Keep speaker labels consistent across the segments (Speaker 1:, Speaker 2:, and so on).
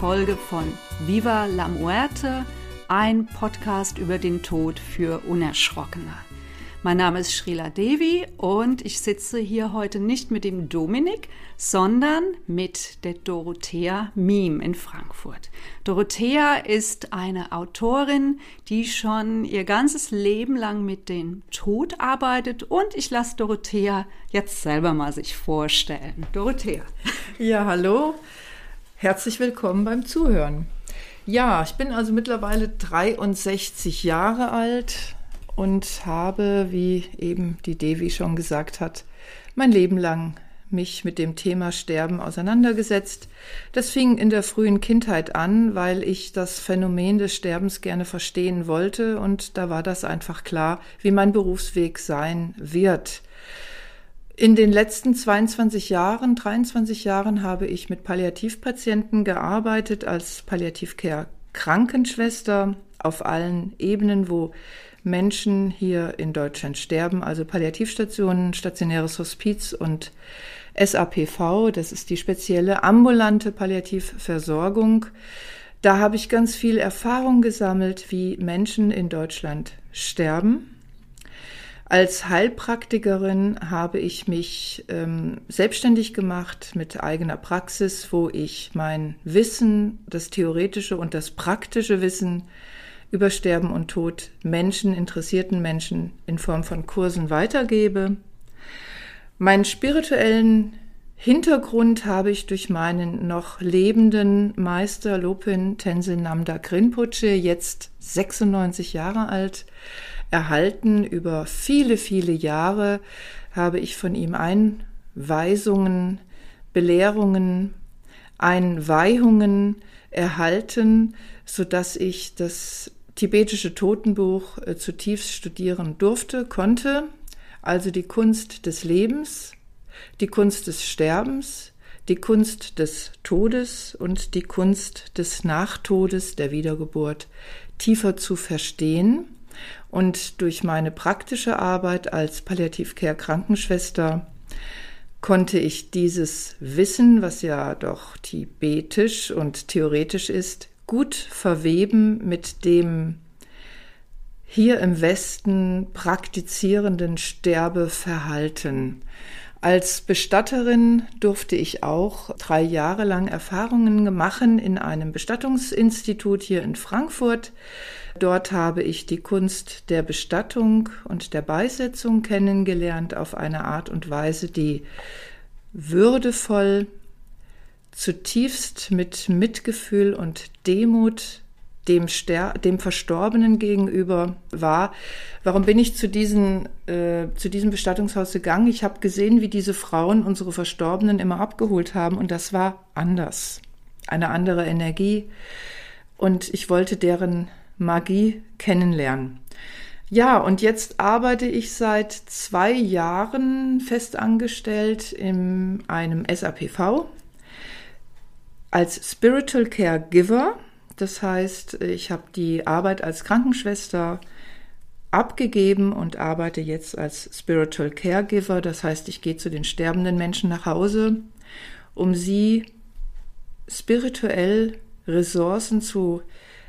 Speaker 1: Folge von Viva la Muerte, ein Podcast über den Tod für Unerschrockene. Mein Name ist Srila Devi und ich sitze hier heute nicht mit dem Dominik, sondern mit der Dorothea Miem in Frankfurt. Dorothea ist eine Autorin, die schon ihr ganzes Leben lang mit dem Tod arbeitet und ich lasse Dorothea jetzt selber mal sich vorstellen. Dorothea.
Speaker 2: Ja, hallo. Herzlich willkommen beim Zuhören. Ja, ich bin also mittlerweile 63 Jahre alt, und habe, wie eben die Devi schon gesagt hat, mein Leben lang mich mit dem Thema Sterben auseinandergesetzt. Das fing in der frühen Kindheit an, weil ich das Phänomen des Sterbens gerne verstehen wollte und da war das einfach klar, wie mein Berufsweg sein wird. In den letzten 22 Jahren, 23 Jahren habe ich mit Palliativpatienten gearbeitet als Palliativcare Krankenschwester auf allen Ebenen, wo Menschen hier in Deutschland sterben, also Palliativstationen, stationäres Hospiz und SAPV, das ist die spezielle ambulante Palliativversorgung. Da habe ich ganz viel Erfahrung gesammelt, wie Menschen in Deutschland sterben. Als Heilpraktikerin habe ich mich ähm, selbstständig gemacht mit eigener Praxis, wo ich mein Wissen, das theoretische und das praktische Wissen über Sterben und Tod Menschen, interessierten Menschen in Form von Kursen weitergebe. Meinen spirituellen Hintergrund habe ich durch meinen noch lebenden Meister Lopin Tenzin Namda Rinpoche, jetzt 96 Jahre alt, erhalten. Über viele, viele Jahre habe ich von ihm Einweisungen, Belehrungen, Einweihungen erhalten, so dass ich das tibetische Totenbuch äh, zutiefst studieren durfte, konnte, also die Kunst des Lebens, die Kunst des Sterbens, die Kunst des Todes und die Kunst des Nachtodes, der Wiedergeburt, tiefer zu verstehen. Und durch meine praktische Arbeit als Palliativcare Krankenschwester konnte ich dieses Wissen, was ja doch tibetisch und theoretisch ist, gut verweben mit dem hier im Westen praktizierenden Sterbeverhalten. Als Bestatterin durfte ich auch drei Jahre lang Erfahrungen machen in einem Bestattungsinstitut hier in Frankfurt. Dort habe ich die Kunst der Bestattung und der Beisetzung kennengelernt auf eine Art und Weise, die würdevoll zutiefst mit Mitgefühl und Demut dem, Ster dem Verstorbenen gegenüber war. Warum bin ich zu, diesen, äh, zu diesem Bestattungshaus gegangen? Ich habe gesehen, wie diese Frauen unsere Verstorbenen immer abgeholt haben und das war anders. Eine andere Energie und ich wollte deren Magie kennenlernen. Ja, und jetzt arbeite ich seit zwei Jahren festangestellt in einem SAPV, als Spiritual Caregiver. Das heißt, ich habe die Arbeit als Krankenschwester abgegeben und arbeite jetzt als Spiritual Caregiver. Das heißt, ich gehe zu den sterbenden Menschen nach Hause, um sie spirituell Ressourcen zu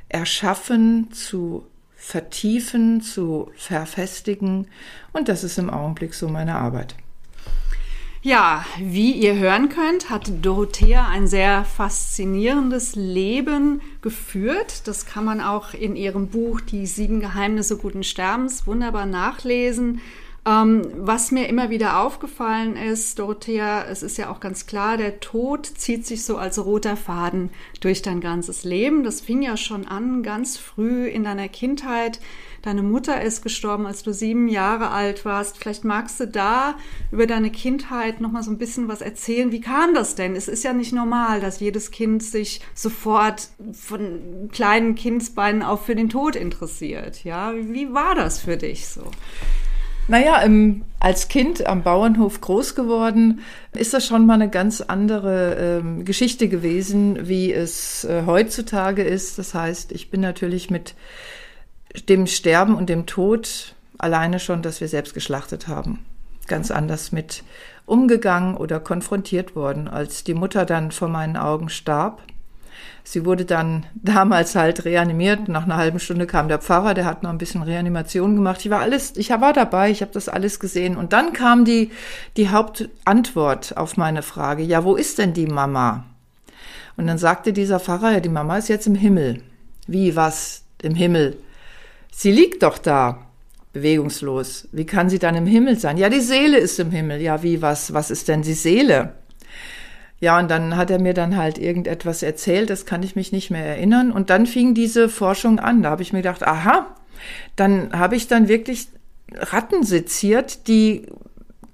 Speaker 2: erschaffen, zu vertiefen, zu verfestigen. Und das ist im Augenblick so meine Arbeit.
Speaker 1: Ja, wie ihr hören könnt, hat Dorothea ein sehr faszinierendes Leben geführt. Das kann man auch in ihrem Buch Die sieben Geheimnisse guten Sterbens wunderbar nachlesen. Ähm, was mir immer wieder aufgefallen ist, Dorothea, es ist ja auch ganz klar, der Tod zieht sich so als roter Faden durch dein ganzes Leben. Das fing ja schon an, ganz früh in deiner Kindheit. Deine Mutter ist gestorben, als du sieben Jahre alt warst. Vielleicht magst du da über deine Kindheit noch mal so ein bisschen was erzählen. Wie kam das denn? Es ist ja nicht normal, dass jedes Kind sich sofort von kleinen Kindsbeinen auf für den Tod interessiert. Ja, wie war das für dich so?
Speaker 2: Naja, ähm, als Kind am Bauernhof groß geworden, ist das schon mal eine ganz andere ähm, Geschichte gewesen, wie es äh, heutzutage ist. Das heißt, ich bin natürlich mit dem Sterben und dem Tod alleine schon, dass wir selbst geschlachtet haben, ganz anders mit umgegangen oder konfrontiert worden. Als die Mutter dann vor meinen Augen starb, Sie wurde dann damals halt reanimiert. Nach einer halben Stunde kam der Pfarrer, der hat noch ein bisschen Reanimation gemacht. Ich war alles, ich war dabei, ich habe das alles gesehen. Und dann kam die, die Hauptantwort auf meine Frage, ja, wo ist denn die Mama? Und dann sagte dieser Pfarrer, ja, die Mama ist jetzt im Himmel. Wie, was? Im Himmel? Sie liegt doch da, bewegungslos. Wie kann sie dann im Himmel sein? Ja, die Seele ist im Himmel. Ja, wie, was, was ist denn die Seele? Ja, und dann hat er mir dann halt irgendetwas erzählt, das kann ich mich nicht mehr erinnern. Und dann fing diese Forschung an. Da habe ich mir gedacht, aha, dann habe ich dann wirklich Ratten seziert, die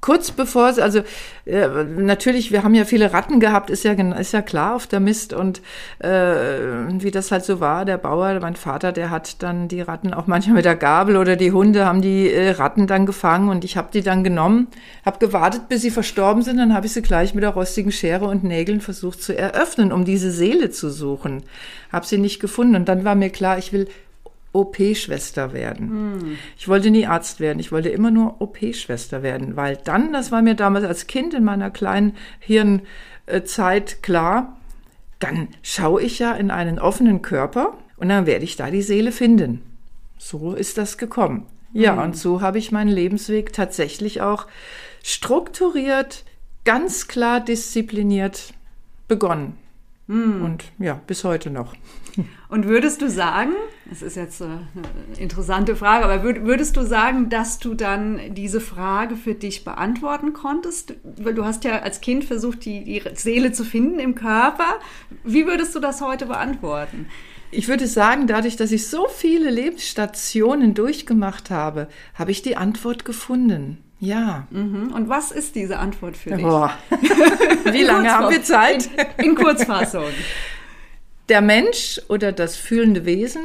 Speaker 2: kurz bevor, also äh, natürlich, wir haben ja viele Ratten gehabt, ist ja ist ja klar auf der Mist und äh, wie das halt so war, der Bauer, mein Vater, der hat dann die Ratten auch manchmal mit der Gabel oder die Hunde haben die äh, Ratten dann gefangen und ich habe die dann genommen, habe gewartet, bis sie verstorben sind, dann habe ich sie gleich mit der rostigen Schere und Nägeln versucht zu eröffnen, um diese Seele zu suchen. Habe sie nicht gefunden und dann war mir klar, ich will OP-Schwester werden. Hm. Ich wollte nie Arzt werden, ich wollte immer nur OP-Schwester werden, weil dann, das war mir damals als Kind in meiner kleinen Hirnzeit klar, dann schaue ich ja in einen offenen Körper und dann werde ich da die Seele finden. So ist das gekommen. Ja, hm. und so habe ich meinen Lebensweg tatsächlich auch strukturiert, ganz klar diszipliniert begonnen. Hm. Und ja, bis heute noch.
Speaker 1: Und würdest du sagen, das ist jetzt eine interessante Frage, aber würdest du sagen, dass du dann diese Frage für dich beantworten konntest? Weil du hast ja als Kind versucht, die, die Seele zu finden im Körper. Wie würdest du das heute beantworten?
Speaker 2: Ich würde sagen, dadurch, dass ich so viele Lebensstationen durchgemacht habe, habe ich die Antwort gefunden. Ja.
Speaker 1: Mhm. Und was ist diese Antwort für dich? Boah.
Speaker 2: Wie lange haben wir Zeit?
Speaker 1: In, in Kurzfassung.
Speaker 2: Der Mensch oder das fühlende Wesen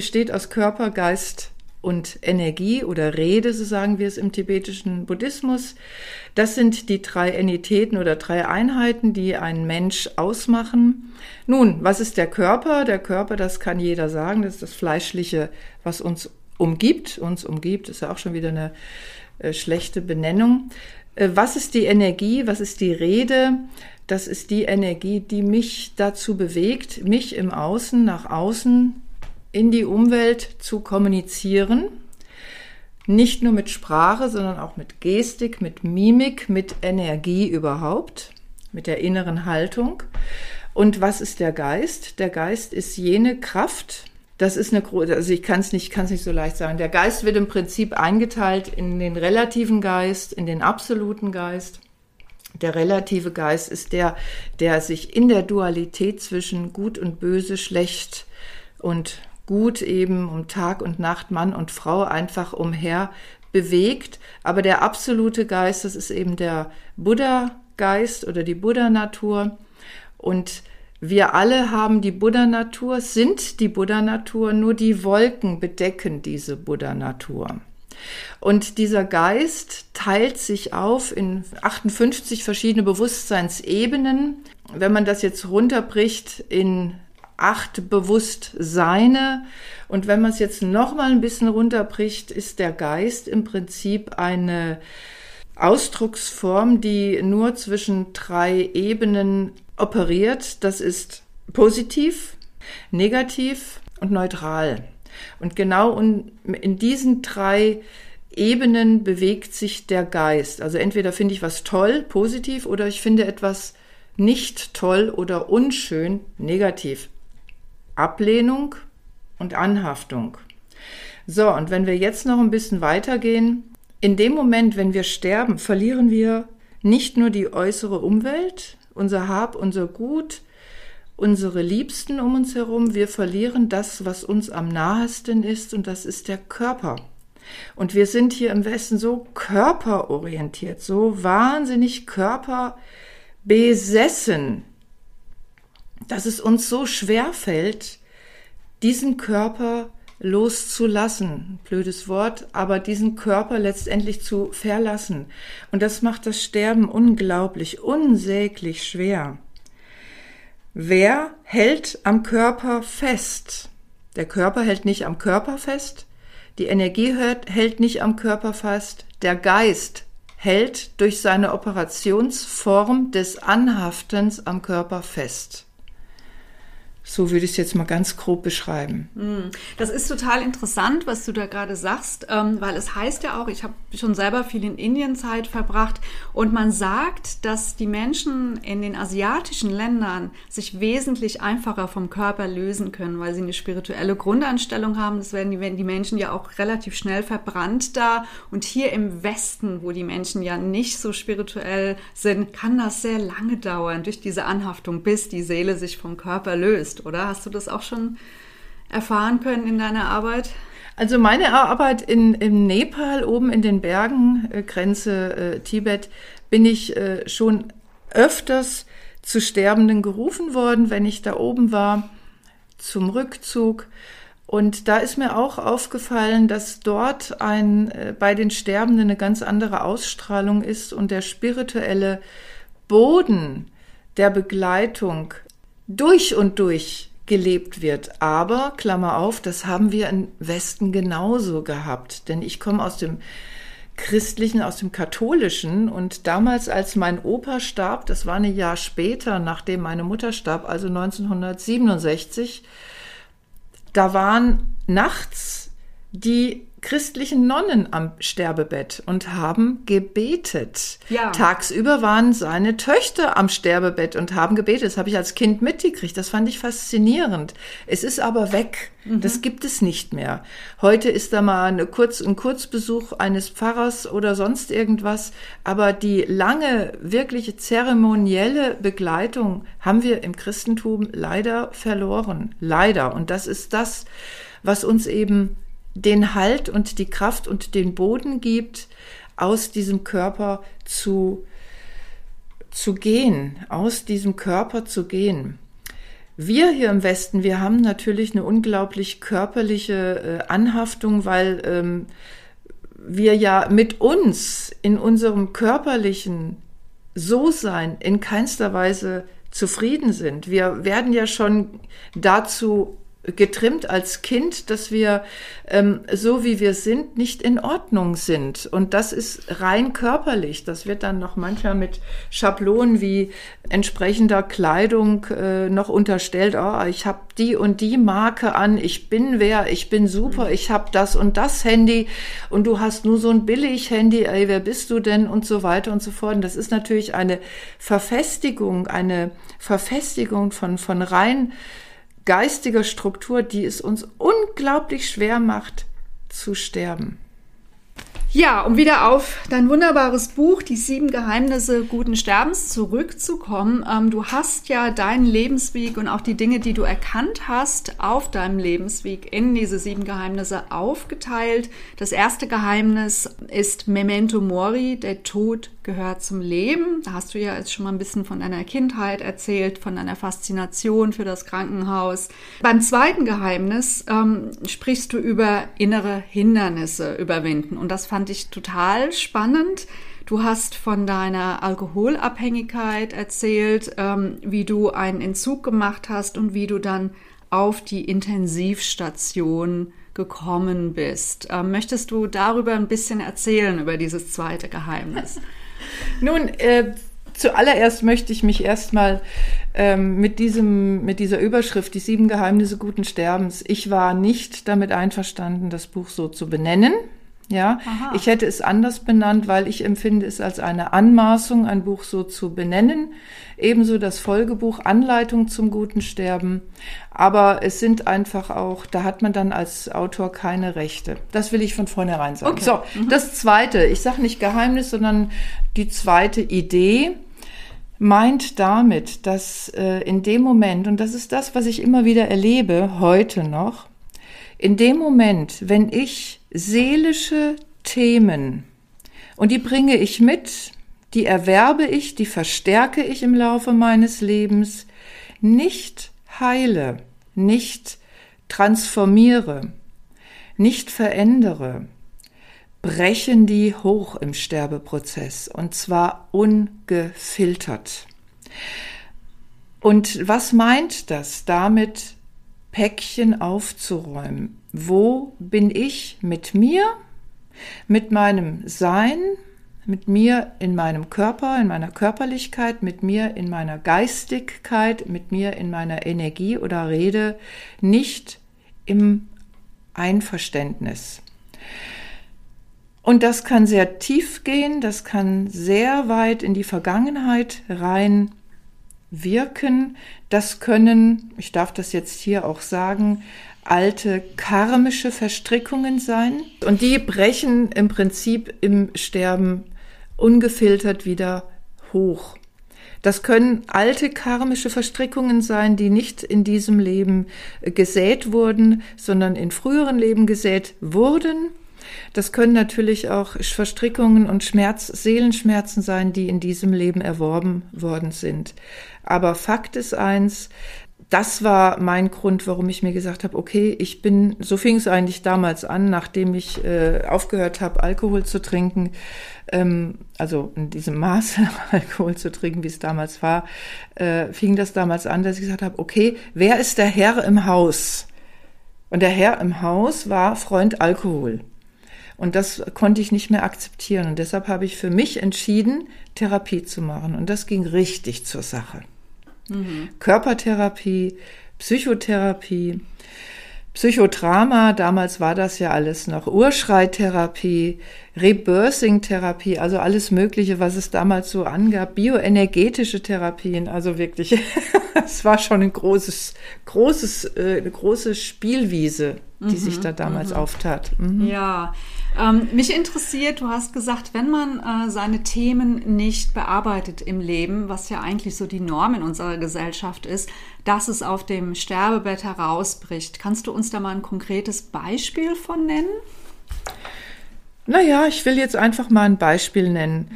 Speaker 2: besteht aus Körper, Geist und Energie oder Rede, so sagen wir es im tibetischen Buddhismus. Das sind die drei Entitäten oder drei Einheiten, die einen Mensch ausmachen. Nun, was ist der Körper? Der Körper, das kann jeder sagen, das ist das Fleischliche, was uns umgibt. Uns umgibt, ist ja auch schon wieder eine äh, schlechte Benennung. Äh, was ist die Energie? Was ist die Rede? Das ist die Energie, die mich dazu bewegt, mich im Außen nach außen in die Umwelt zu kommunizieren. Nicht nur mit Sprache, sondern auch mit Gestik, mit Mimik, mit Energie überhaupt, mit der inneren Haltung. Und was ist der Geist? Der Geist ist jene Kraft, das ist eine große, also ich kann es nicht, kann es nicht so leicht sagen. Der Geist wird im Prinzip eingeteilt in den relativen Geist, in den absoluten Geist. Der relative Geist ist der, der sich in der Dualität zwischen Gut und Böse, schlecht und gut eben um Tag und Nacht, Mann und Frau einfach umher bewegt. Aber der absolute Geist, das ist eben der Buddha-Geist oder die Buddha-Natur. Und wir alle haben die Buddha-Natur, sind die Buddha-Natur, nur die Wolken bedecken diese Buddha-Natur. Und dieser Geist teilt sich auf in 58 verschiedene Bewusstseinsebenen. Wenn man das jetzt runterbricht in acht Bewusstseine und wenn man es jetzt noch mal ein bisschen runterbricht, ist der Geist im Prinzip eine Ausdrucksform, die nur zwischen drei Ebenen operiert. Das ist positiv, negativ und neutral. Und genau in diesen drei Ebenen bewegt sich der Geist. Also entweder finde ich was toll, positiv, oder ich finde etwas nicht toll oder unschön, negativ. Ablehnung und Anhaftung. So, und wenn wir jetzt noch ein bisschen weitergehen, in dem Moment, wenn wir sterben, verlieren wir nicht nur die äußere Umwelt, unser Hab, unser Gut, unsere Liebsten um uns herum, wir verlieren das, was uns am nahesten ist, und das ist der Körper. Und wir sind hier im Westen so körperorientiert, so wahnsinnig körperbesessen, dass es uns so schwer fällt, diesen Körper loszulassen. Blödes Wort, aber diesen Körper letztendlich zu verlassen. Und das macht das Sterben unglaublich, unsäglich schwer. Wer hält am Körper fest? Der Körper hält nicht am Körper fest, die Energie hält nicht am Körper fest, der Geist hält durch seine Operationsform des Anhaftens am Körper fest. So würde ich es jetzt mal ganz grob beschreiben.
Speaker 1: Hm. Das ist total interessant, was du da gerade sagst, ähm, weil es heißt ja auch, ich habe schon selber viel in Indien Zeit verbracht und man sagt, dass die Menschen in den asiatischen Ländern sich wesentlich einfacher vom Körper lösen können, weil sie eine spirituelle Grundanstellung haben. Das werden die, werden die Menschen ja auch relativ schnell verbrannt da. Und hier im Westen, wo die Menschen ja nicht so spirituell sind, kann das sehr lange dauern durch diese Anhaftung, bis die Seele sich vom Körper löst oder? Hast du das auch schon erfahren können in deiner Arbeit?
Speaker 2: Also meine Arbeit in, in Nepal, oben in den Bergen, äh, Grenze äh, Tibet, bin ich äh, schon öfters zu Sterbenden gerufen worden, wenn ich da oben war, zum Rückzug. Und da ist mir auch aufgefallen, dass dort ein, äh, bei den Sterbenden eine ganz andere Ausstrahlung ist und der spirituelle Boden der Begleitung durch und durch gelebt wird. Aber, Klammer auf, das haben wir im Westen genauso gehabt. Denn ich komme aus dem christlichen, aus dem katholischen. Und damals, als mein Opa starb, das war ein Jahr später, nachdem meine Mutter starb, also 1967, da waren nachts die christlichen Nonnen am Sterbebett und haben gebetet. Ja. Tagsüber waren seine Töchter am Sterbebett und haben gebetet. Das habe ich als Kind mitgekriegt. Das fand ich faszinierend. Es ist aber weg. Mhm. Das gibt es nicht mehr. Heute ist da mal eine Kurz, ein Kurzbesuch eines Pfarrers oder sonst irgendwas. Aber die lange, wirkliche zeremonielle Begleitung haben wir im Christentum leider verloren. Leider. Und das ist das, was uns eben den Halt und die Kraft und den Boden gibt, aus diesem Körper zu, zu gehen, aus diesem Körper zu gehen. Wir hier im Westen, wir haben natürlich eine unglaublich körperliche äh, Anhaftung, weil ähm, wir ja mit uns in unserem körperlichen So-Sein in keinster Weise zufrieden sind. Wir werden ja schon dazu getrimmt als Kind, dass wir ähm, so wie wir sind nicht in Ordnung sind. Und das ist rein körperlich. Das wird dann noch manchmal mit Schablonen wie entsprechender Kleidung äh, noch unterstellt. Oh, ich habe die und die Marke an. Ich bin wer. Ich bin super. Ich habe das und das Handy. Und du hast nur so ein Billig-Handy. Ey, wer bist du denn? Und so weiter und so fort. Und das ist natürlich eine Verfestigung, eine Verfestigung von von rein geistiger Struktur, die es uns unglaublich schwer macht zu sterben.
Speaker 1: Ja, um wieder auf dein wunderbares Buch, Die sieben Geheimnisse guten Sterbens, zurückzukommen. Ähm, du hast ja deinen Lebensweg und auch die Dinge, die du erkannt hast, auf deinem Lebensweg in diese sieben Geheimnisse aufgeteilt. Das erste Geheimnis ist Memento Mori, der Tod gehört zum Leben. Da hast du ja jetzt schon mal ein bisschen von deiner Kindheit erzählt, von deiner Faszination für das Krankenhaus. Beim zweiten Geheimnis ähm, sprichst du über innere Hindernisse überwinden und das fand ich total spannend. Du hast von deiner Alkoholabhängigkeit erzählt, ähm, wie du einen Entzug gemacht hast und wie du dann auf die Intensivstation gekommen bist. Ähm, möchtest du darüber ein bisschen erzählen, über dieses zweite Geheimnis?
Speaker 2: Nun, äh, zuallererst möchte ich mich erstmal ähm, mit, diesem, mit dieser Überschrift, die sieben Geheimnisse guten Sterbens, ich war nicht damit einverstanden, das Buch so zu benennen Ja, Aha. ich hätte es anders benannt, weil ich empfinde es als eine Anmaßung, ein Buch so zu benennen. Ebenso das Folgebuch Anleitung zum guten Sterben. Aber es sind einfach auch, da hat man dann als Autor keine Rechte. Das will ich von vornherein sagen. Okay. So, mhm. das zweite, ich sage nicht Geheimnis, sondern die zweite Idee meint damit, dass äh, in dem Moment, und das ist das, was ich immer wieder erlebe, heute noch, in dem Moment, wenn ich seelische Themen und die bringe ich mit, die erwerbe ich, die verstärke ich im Laufe meines Lebens, nicht heile, nicht transformiere, nicht verändere, brechen die hoch im Sterbeprozess und zwar ungefiltert. Und was meint das damit, Päckchen aufzuräumen. Wo bin ich mit mir, mit meinem Sein, mit mir in meinem Körper, in meiner Körperlichkeit, mit mir in meiner Geistigkeit, mit mir in meiner Energie oder Rede, nicht im Einverständnis. Und das kann sehr tief gehen, das kann sehr weit in die Vergangenheit rein wirken. Das können, ich darf das jetzt hier auch sagen, alte karmische Verstrickungen sein. Und die brechen im Prinzip im Sterben ungefiltert wieder hoch. Das können alte karmische Verstrickungen sein, die nicht in diesem Leben gesät wurden, sondern in früheren Leben gesät wurden das können natürlich auch Verstrickungen und Schmerz, Seelenschmerzen sein, die in diesem Leben erworben worden sind. Aber Fakt ist eins, das war mein Grund, warum ich mir gesagt habe, okay, ich bin, so fing es eigentlich damals an, nachdem ich äh, aufgehört habe, Alkohol zu trinken, ähm, also in diesem Maße Alkohol zu trinken, wie es damals war, äh, fing das damals an, dass ich gesagt habe, okay, wer ist der Herr im Haus? Und der Herr im Haus war Freund Alkohol. Und das konnte ich nicht mehr akzeptieren. Und deshalb habe ich für mich entschieden, Therapie zu machen. Und das ging richtig zur Sache. Mhm. Körpertherapie, Psychotherapie, Psychodrama, damals war das ja alles noch Urschreitherapie, Rebirthing-Therapie, also alles Mögliche, was es damals so angab, bioenergetische Therapien, also wirklich, es war schon ein großes, großes, äh, eine große Spielwiese, die mhm, sich da damals mhm. auftat.
Speaker 1: Mhm. Ja, ähm, mich interessiert, du hast gesagt, wenn man äh, seine Themen nicht bearbeitet im Leben, was ja eigentlich so die Norm in unserer Gesellschaft ist, dass es auf dem Sterbebett herausbricht. Kannst du uns da mal ein konkretes Beispiel von nennen?
Speaker 2: Naja, ich will jetzt einfach mal ein Beispiel nennen.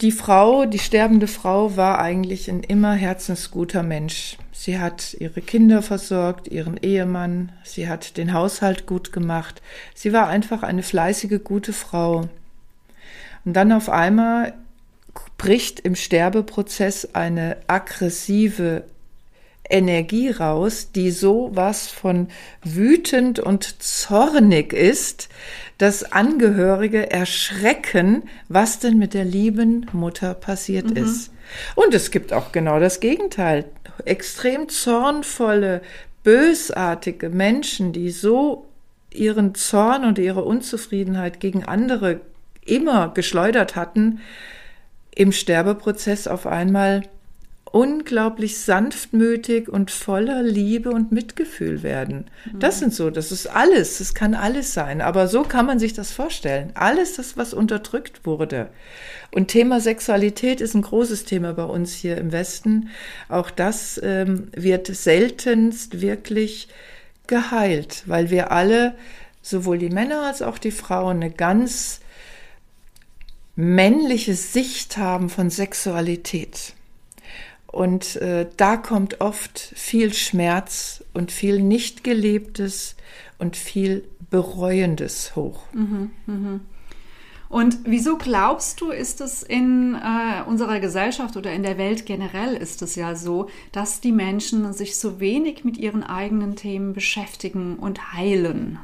Speaker 2: Die Frau, die sterbende Frau, war eigentlich ein immer herzensguter Mensch. Sie hat ihre Kinder versorgt, ihren Ehemann, sie hat den Haushalt gut gemacht. Sie war einfach eine fleißige, gute Frau. Und dann auf einmal bricht im Sterbeprozess eine aggressive Energie raus, die so was von wütend und zornig ist, dass Angehörige erschrecken, was denn mit der lieben Mutter passiert mhm. ist. Und es gibt auch genau das Gegenteil. Extrem zornvolle, bösartige Menschen, die so ihren Zorn und ihre Unzufriedenheit gegen andere immer geschleudert hatten, im Sterbeprozess auf einmal unglaublich sanftmütig und voller Liebe und Mitgefühl werden. Das sind so, das ist alles, das kann alles sein, aber so kann man sich das vorstellen. Alles das, was unterdrückt wurde. Und Thema Sexualität ist ein großes Thema bei uns hier im Westen. Auch das ähm, wird seltenst wirklich geheilt, weil wir alle, sowohl die Männer als auch die Frauen, eine ganz männliche Sicht haben von Sexualität. Und äh, da kommt oft viel Schmerz und viel nicht gelebtes und viel bereuendes hoch. Mhm,
Speaker 1: mh. Und wieso glaubst du, ist es in äh, unserer Gesellschaft oder in der Welt generell ist es ja so, dass die Menschen sich so wenig mit ihren eigenen Themen beschäftigen und heilen?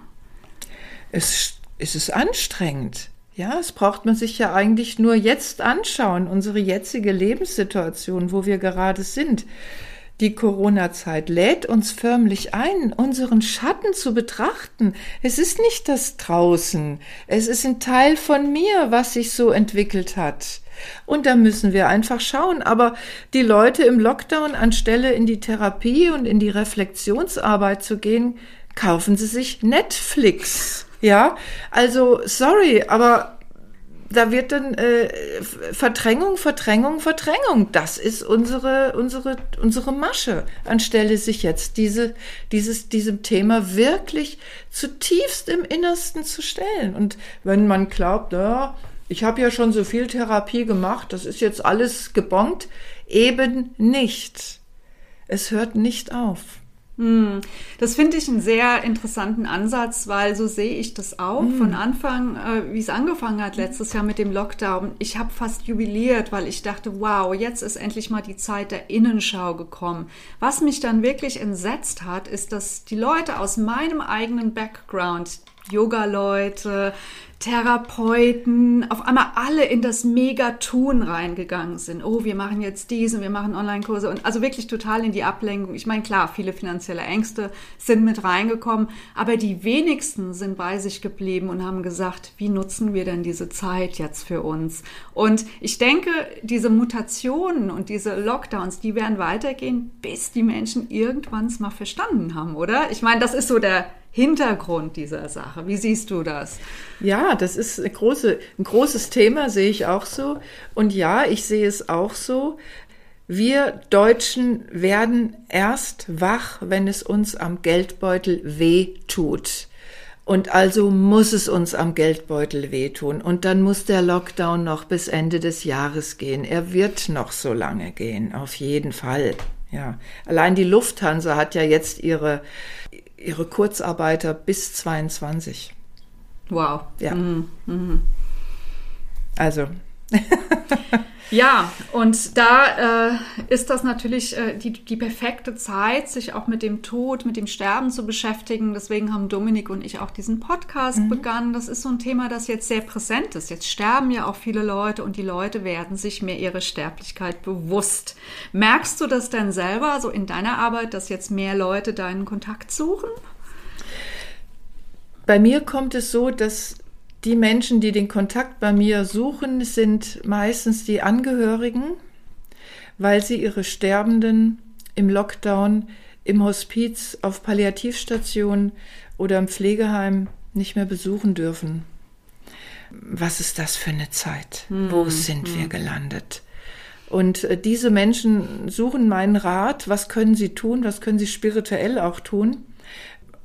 Speaker 2: Es, es ist anstrengend. Ja, es braucht man sich ja eigentlich nur jetzt anschauen, unsere jetzige Lebenssituation, wo wir gerade sind. Die Corona-Zeit lädt uns förmlich ein, unseren Schatten zu betrachten. Es ist nicht das draußen, es ist ein Teil von mir, was sich so entwickelt hat. Und da müssen wir einfach schauen. Aber die Leute im Lockdown, anstelle in die Therapie und in die Reflexionsarbeit zu gehen, kaufen sie sich Netflix. Ja, also sorry, aber da wird dann äh, Verdrängung, Verdrängung, Verdrängung. Das ist unsere, unsere, unsere Masche, anstelle sich jetzt diese, dieses, diesem Thema wirklich zutiefst im Innersten zu stellen. Und wenn man glaubt, ja, ich habe ja schon so viel Therapie gemacht, das ist jetzt alles gebongt, eben nicht. Es hört nicht auf.
Speaker 1: Hm, das finde ich einen sehr interessanten Ansatz, weil so sehe ich das auch. Mhm. Von Anfang, äh, wie es angefangen hat letztes Jahr mit dem Lockdown, ich habe fast jubiliert, weil ich dachte, wow, jetzt ist endlich mal die Zeit der Innenschau gekommen. Was mich dann wirklich entsetzt hat, ist, dass die Leute aus meinem eigenen Background, Yoga-Leute, Therapeuten, auf einmal alle in das Mega-Tun reingegangen sind. Oh, wir machen jetzt diesen, wir machen Online-Kurse und also wirklich total in die Ablenkung. Ich meine, klar, viele finanzielle Ängste sind mit reingekommen, aber die wenigsten sind bei sich geblieben und haben gesagt, wie nutzen wir denn diese Zeit jetzt für uns? Und ich denke, diese Mutationen und diese Lockdowns, die werden weitergehen, bis die Menschen irgendwann es mal verstanden haben, oder? Ich meine, das ist so der Hintergrund dieser Sache. Wie siehst du das?
Speaker 2: Ja, das ist große, ein großes Thema, sehe ich auch so. Und ja, ich sehe es auch so. Wir Deutschen werden erst wach, wenn es uns am Geldbeutel weh tut. Und also muss es uns am Geldbeutel wehtun. Und dann muss der Lockdown noch bis Ende des Jahres gehen. Er wird noch so lange gehen, auf jeden Fall. Ja. Allein die Lufthansa hat ja jetzt ihre ihre Kurzarbeiter bis 22.
Speaker 1: Wow.
Speaker 2: Ja. Mhm. Mhm. Also.
Speaker 1: Ja, und da äh, ist das natürlich äh, die, die perfekte Zeit, sich auch mit dem Tod, mit dem Sterben zu beschäftigen. Deswegen haben Dominik und ich auch diesen Podcast mhm. begonnen. Das ist so ein Thema, das jetzt sehr präsent ist. Jetzt sterben ja auch viele Leute und die Leute werden sich mehr ihre Sterblichkeit bewusst. Merkst du das denn selber, so in deiner Arbeit, dass jetzt mehr Leute deinen Kontakt suchen?
Speaker 2: Bei mir kommt es so, dass die Menschen, die den Kontakt bei mir suchen, sind meistens die Angehörigen, weil sie ihre Sterbenden im Lockdown, im Hospiz, auf Palliativstationen oder im Pflegeheim nicht mehr besuchen dürfen. Was ist das für eine Zeit? Hm, Wo sind hm. wir gelandet? Und äh, diese Menschen suchen meinen Rat, was können sie tun, was können sie spirituell auch tun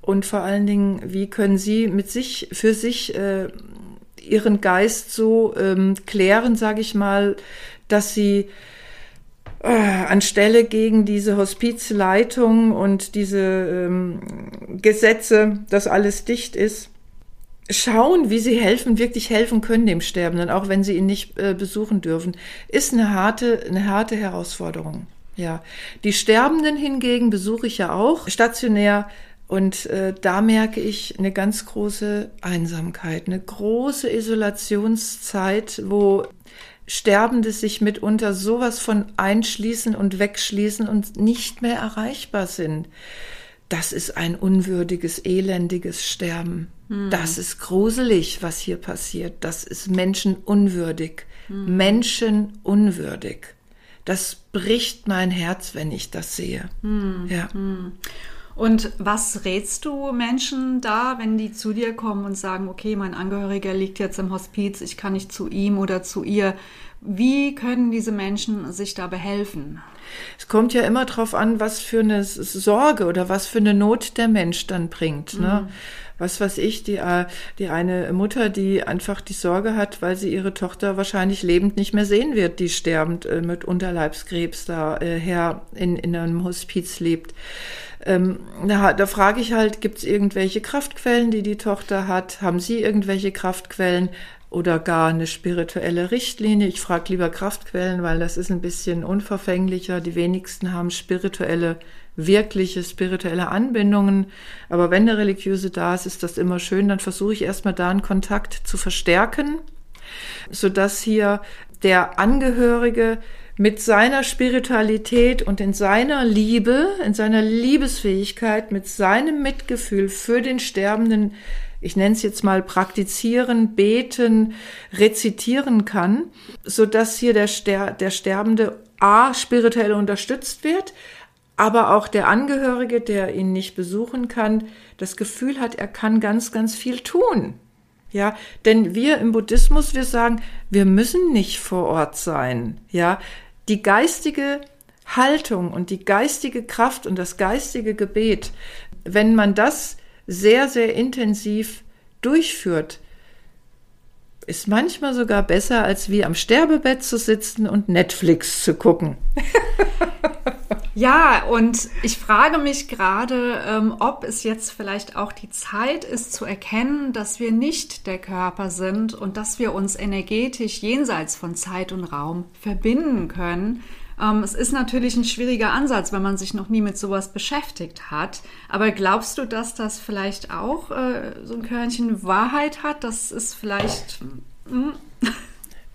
Speaker 2: und vor allen Dingen, wie können Sie mit sich, für sich äh, Ihren Geist so ähm, klären, sage ich mal, dass Sie äh, anstelle gegen diese Hospizleitung und diese ähm, Gesetze, dass alles dicht ist, schauen, wie sie helfen, wirklich helfen können dem Sterbenden, auch wenn sie ihn nicht äh, besuchen dürfen, ist eine harte, eine harte Herausforderung. Ja, die Sterbenden hingegen besuche ich ja auch stationär und äh, da merke ich eine ganz große Einsamkeit, eine große Isolationszeit, wo Sterbende sich mitunter sowas von einschließen und wegschließen und nicht mehr erreichbar sind. Das ist ein unwürdiges, elendiges Sterben. Hm. Das ist gruselig, was hier passiert. Das ist menschenunwürdig. Hm. Menschenunwürdig. Das bricht mein Herz, wenn ich das sehe. Hm. Ja.
Speaker 1: Und was rätst du Menschen da, wenn die zu dir kommen und sagen, okay, mein Angehöriger liegt jetzt im Hospiz, ich kann nicht zu ihm oder zu ihr. Wie können diese Menschen sich da behelfen?
Speaker 2: Es kommt ja immer darauf an, was für eine Sorge oder was für eine Not der Mensch dann bringt. Ne? Mhm was weiß ich, die, äh, die eine Mutter, die einfach die Sorge hat, weil sie ihre Tochter wahrscheinlich lebend nicht mehr sehen wird, die sterbend äh, mit Unterleibskrebs da äh, her in, in einem Hospiz lebt. Ähm, da, da frage ich halt, gibt es irgendwelche Kraftquellen, die die Tochter hat? Haben Sie irgendwelche Kraftquellen? Oder gar eine spirituelle Richtlinie. Ich frage lieber Kraftquellen, weil das ist ein bisschen unverfänglicher. Die wenigsten haben spirituelle wirkliche spirituelle Anbindungen. Aber wenn eine religiöse da ist, ist das immer schön. Dann versuche ich erstmal da einen Kontakt zu verstärken, sodass hier der Angehörige mit seiner Spiritualität und in seiner Liebe, in seiner Liebesfähigkeit, mit seinem Mitgefühl für den Sterbenden, ich nenne es jetzt mal praktizieren, beten, rezitieren kann, so dass hier der, Ster der Sterbende A spirituell unterstützt wird, aber auch der Angehörige, der ihn nicht besuchen kann, das Gefühl hat, er kann ganz, ganz viel tun. Ja, denn wir im Buddhismus, wir sagen, wir müssen nicht vor Ort sein. Ja, die geistige Haltung und die geistige Kraft und das geistige Gebet, wenn man das sehr, sehr intensiv durchführt, ist manchmal sogar besser, als wie am Sterbebett zu sitzen und Netflix zu gucken.
Speaker 1: Ja, und ich frage mich gerade, ähm, ob es jetzt vielleicht auch die Zeit ist zu erkennen, dass wir nicht der Körper sind und dass wir uns energetisch jenseits von Zeit und Raum verbinden können. Ähm, es ist natürlich ein schwieriger Ansatz, wenn man sich noch nie mit sowas beschäftigt hat. Aber glaubst du, dass das vielleicht auch äh, so ein Körnchen Wahrheit hat? Das ist vielleicht. Hm?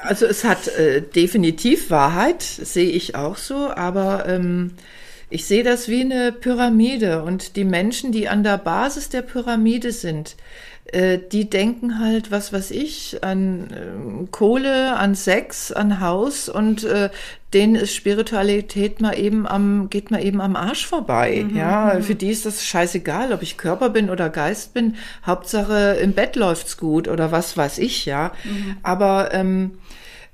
Speaker 2: Also es hat äh, definitiv Wahrheit, sehe ich auch so, aber ähm, ich sehe das wie eine Pyramide und die Menschen, die an der Basis der Pyramide sind, äh, die denken halt, was weiß ich, an äh, Kohle, an Sex, an Haus und äh, denen ist Spiritualität mal eben am, geht mal eben am Arsch vorbei. Mhm, ja, mhm. für die ist das scheißegal, ob ich Körper bin oder Geist bin. Hauptsache im Bett läuft's gut oder was weiß ich, ja. Mhm. Aber ähm,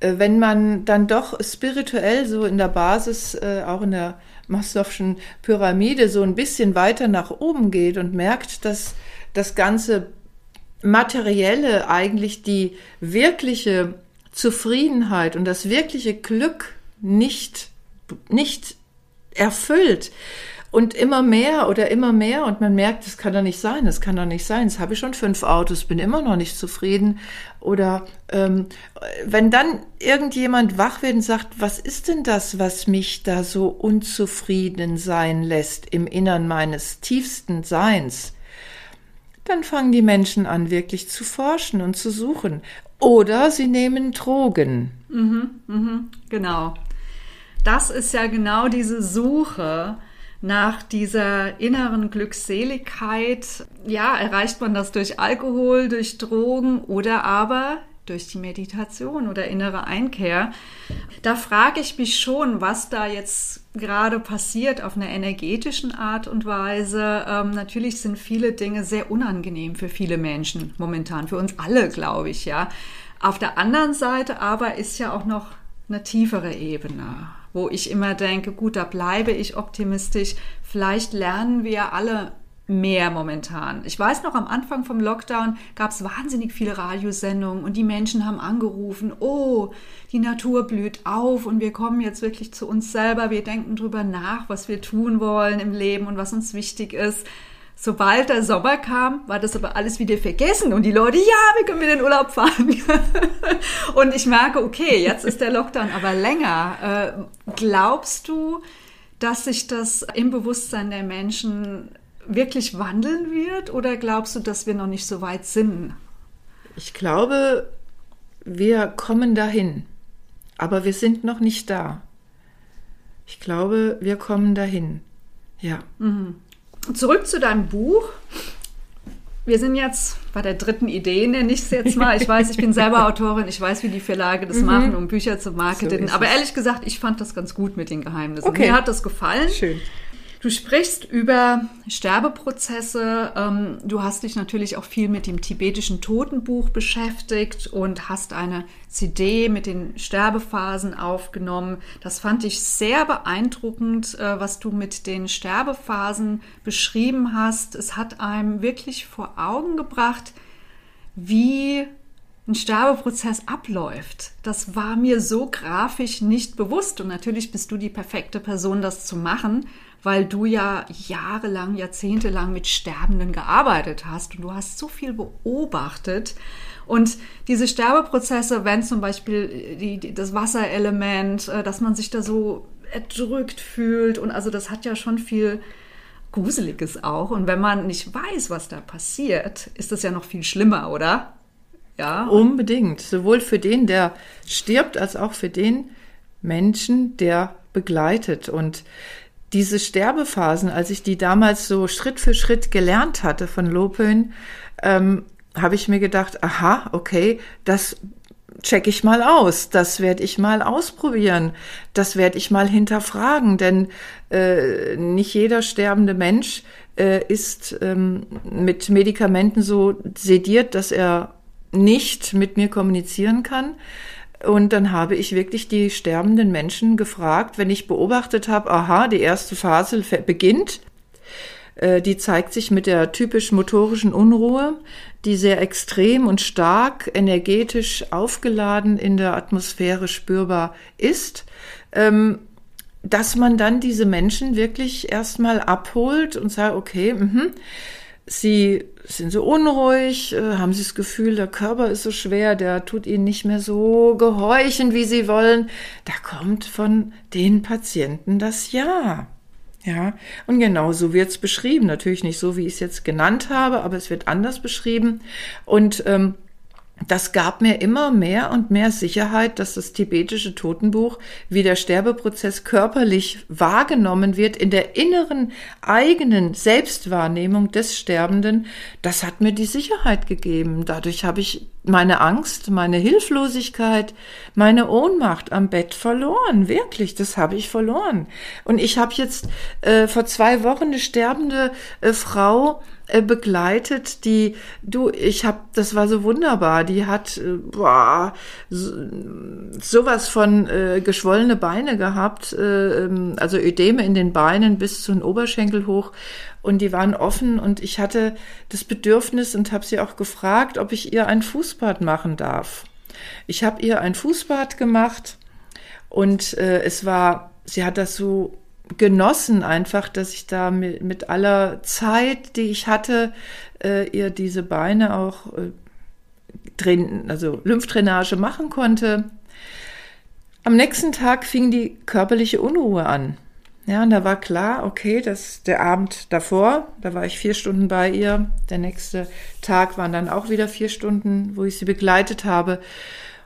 Speaker 2: äh, wenn man dann doch spirituell so in der Basis, äh, auch in der Maslow'schen Pyramide so ein bisschen weiter nach oben geht und merkt, dass das ganze Materielle eigentlich die wirkliche Zufriedenheit und das wirkliche Glück nicht, nicht erfüllt. Und immer mehr oder immer mehr und man merkt, das kann doch nicht sein, das kann doch nicht sein. Jetzt habe ich schon fünf Autos, bin immer noch nicht zufrieden. Oder ähm, wenn dann irgendjemand wach wird und sagt, was ist denn das, was mich da so unzufrieden sein lässt im Innern meines tiefsten Seins? Dann fangen die Menschen an, wirklich zu forschen und zu suchen. Oder sie nehmen Drogen.
Speaker 1: Mhm, mhm, genau. Das ist ja genau diese Suche nach dieser inneren Glückseligkeit, ja, erreicht man das durch Alkohol, durch Drogen oder aber durch die Meditation oder innere Einkehr. Da frage ich mich schon, was da jetzt gerade passiert auf einer energetischen Art und Weise. Ähm, natürlich sind viele Dinge sehr unangenehm für viele Menschen momentan, für uns alle, glaube ich, ja. Auf der anderen Seite aber ist ja auch noch eine tiefere Ebene wo ich immer denke, gut, da bleibe ich optimistisch. Vielleicht lernen wir alle mehr momentan. Ich weiß noch, am Anfang vom Lockdown gab es wahnsinnig viele Radiosendungen und die Menschen haben angerufen, oh, die Natur blüht auf und wir kommen jetzt wirklich zu uns selber, wir denken drüber nach, was wir tun wollen im Leben und was uns wichtig ist. Sobald der Sommer kam, war das aber alles wieder vergessen und die Leute, ja, wir können wieder in den Urlaub fahren. und ich merke, okay, jetzt ist der Lockdown aber länger. Äh, glaubst du, dass sich das im Bewusstsein der Menschen wirklich wandeln wird oder glaubst du, dass wir noch nicht so weit sind?
Speaker 2: Ich glaube, wir kommen dahin, aber wir sind noch nicht da. Ich glaube, wir kommen dahin. Ja.
Speaker 1: Mhm. Zurück zu deinem Buch. Wir sind jetzt bei der dritten Idee, nenne ich es jetzt mal. Ich weiß, ich bin selber Autorin, ich weiß, wie die Verlage das mhm. machen, um Bücher zu marketen. So Aber ehrlich gesagt, ich fand das ganz gut mit den Geheimnissen. Okay. Mir hat das gefallen.
Speaker 2: Schön.
Speaker 1: Du sprichst über Sterbeprozesse. Ähm, du hast dich natürlich auch viel mit dem tibetischen Totenbuch beschäftigt und hast eine CD mit den Sterbephasen aufgenommen. Das fand ich sehr beeindruckend, äh, was du mit den Sterbephasen beschrieben hast. Es hat einem wirklich vor Augen gebracht, wie ein Sterbeprozess abläuft. Das war mir so grafisch nicht bewusst. Und natürlich bist du die perfekte Person, das zu machen, weil du ja jahrelang, jahrzehntelang mit Sterbenden gearbeitet hast und du hast so viel beobachtet. Und diese Sterbeprozesse, wenn zum Beispiel die, die, das Wasserelement, äh, dass man sich da so erdrückt fühlt und also das hat ja schon viel Gruseliges auch. Und wenn man nicht weiß, was da passiert, ist das ja noch viel schlimmer, oder?
Speaker 2: Ja. Unbedingt. Sowohl für den, der stirbt, als auch für den, Menschen, der begleitet. Und diese Sterbephasen, als ich die damals so Schritt für Schritt gelernt hatte von Lopön, ähm, habe ich mir gedacht, aha, okay, das check ich mal aus, das werde ich mal ausprobieren, das werde ich mal hinterfragen, denn äh, nicht jeder sterbende Mensch äh, ist ähm, mit Medikamenten so sediert, dass er nicht mit mir kommunizieren kann. Und dann habe ich wirklich die sterbenden Menschen gefragt, wenn ich beobachtet habe, aha, die erste Phase beginnt, äh, die zeigt sich mit der typisch motorischen Unruhe, die sehr extrem und stark energetisch aufgeladen in der Atmosphäre spürbar ist, ähm, dass man dann diese Menschen wirklich erstmal abholt und sagt, okay, mh, sie sind so unruhig, äh, haben sie das Gefühl, der Körper ist so schwer, der tut ihnen nicht mehr so gehorchen, wie sie wollen. Da kommt von den Patienten das Ja. Ja, und genau so wird's beschrieben. Natürlich nicht so, wie ich es jetzt genannt habe, aber es wird anders beschrieben. Und ähm, das gab mir immer mehr und mehr Sicherheit, dass das tibetische Totenbuch, wie der Sterbeprozess körperlich wahrgenommen wird, in der inneren eigenen Selbstwahrnehmung des Sterbenden, das hat mir die Sicherheit gegeben. Dadurch habe ich meine Angst, meine Hilflosigkeit, meine Ohnmacht am Bett verloren. Wirklich, das habe ich verloren. Und ich habe jetzt äh, vor zwei Wochen eine sterbende äh, Frau äh, begleitet, die du, ich habe, das war so wunderbar. Die hat äh, boah, so, sowas von äh, geschwollene Beine gehabt, äh, ähm, also Ödeme in den Beinen bis zu den Oberschenkel hoch und die waren offen und ich hatte das Bedürfnis und habe sie auch gefragt, ob ich ihr ein Fußbad machen darf. Ich habe ihr ein Fußbad gemacht und äh, es war, sie hat das so genossen einfach, dass ich da mit, mit aller Zeit, die ich hatte, äh, ihr diese Beine auch äh, drin, also Lymphdrainage machen konnte. Am nächsten Tag fing die körperliche Unruhe an. Ja, und da war klar, okay, dass der Abend davor, da war ich vier Stunden bei ihr. Der nächste Tag waren dann auch wieder vier Stunden, wo ich sie begleitet habe.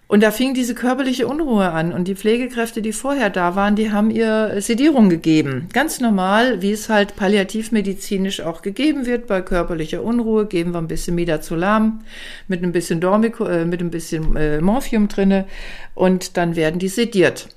Speaker 2: Und da fing diese körperliche Unruhe an. Und die Pflegekräfte, die vorher da waren, die haben ihr Sedierung gegeben. Ganz normal, wie es halt palliativmedizinisch auch gegeben wird. Bei körperlicher Unruhe geben wir ein bisschen Midazolam mit ein bisschen Dormico, äh, mit ein bisschen äh, Morphium drinne. Und dann werden die sediert.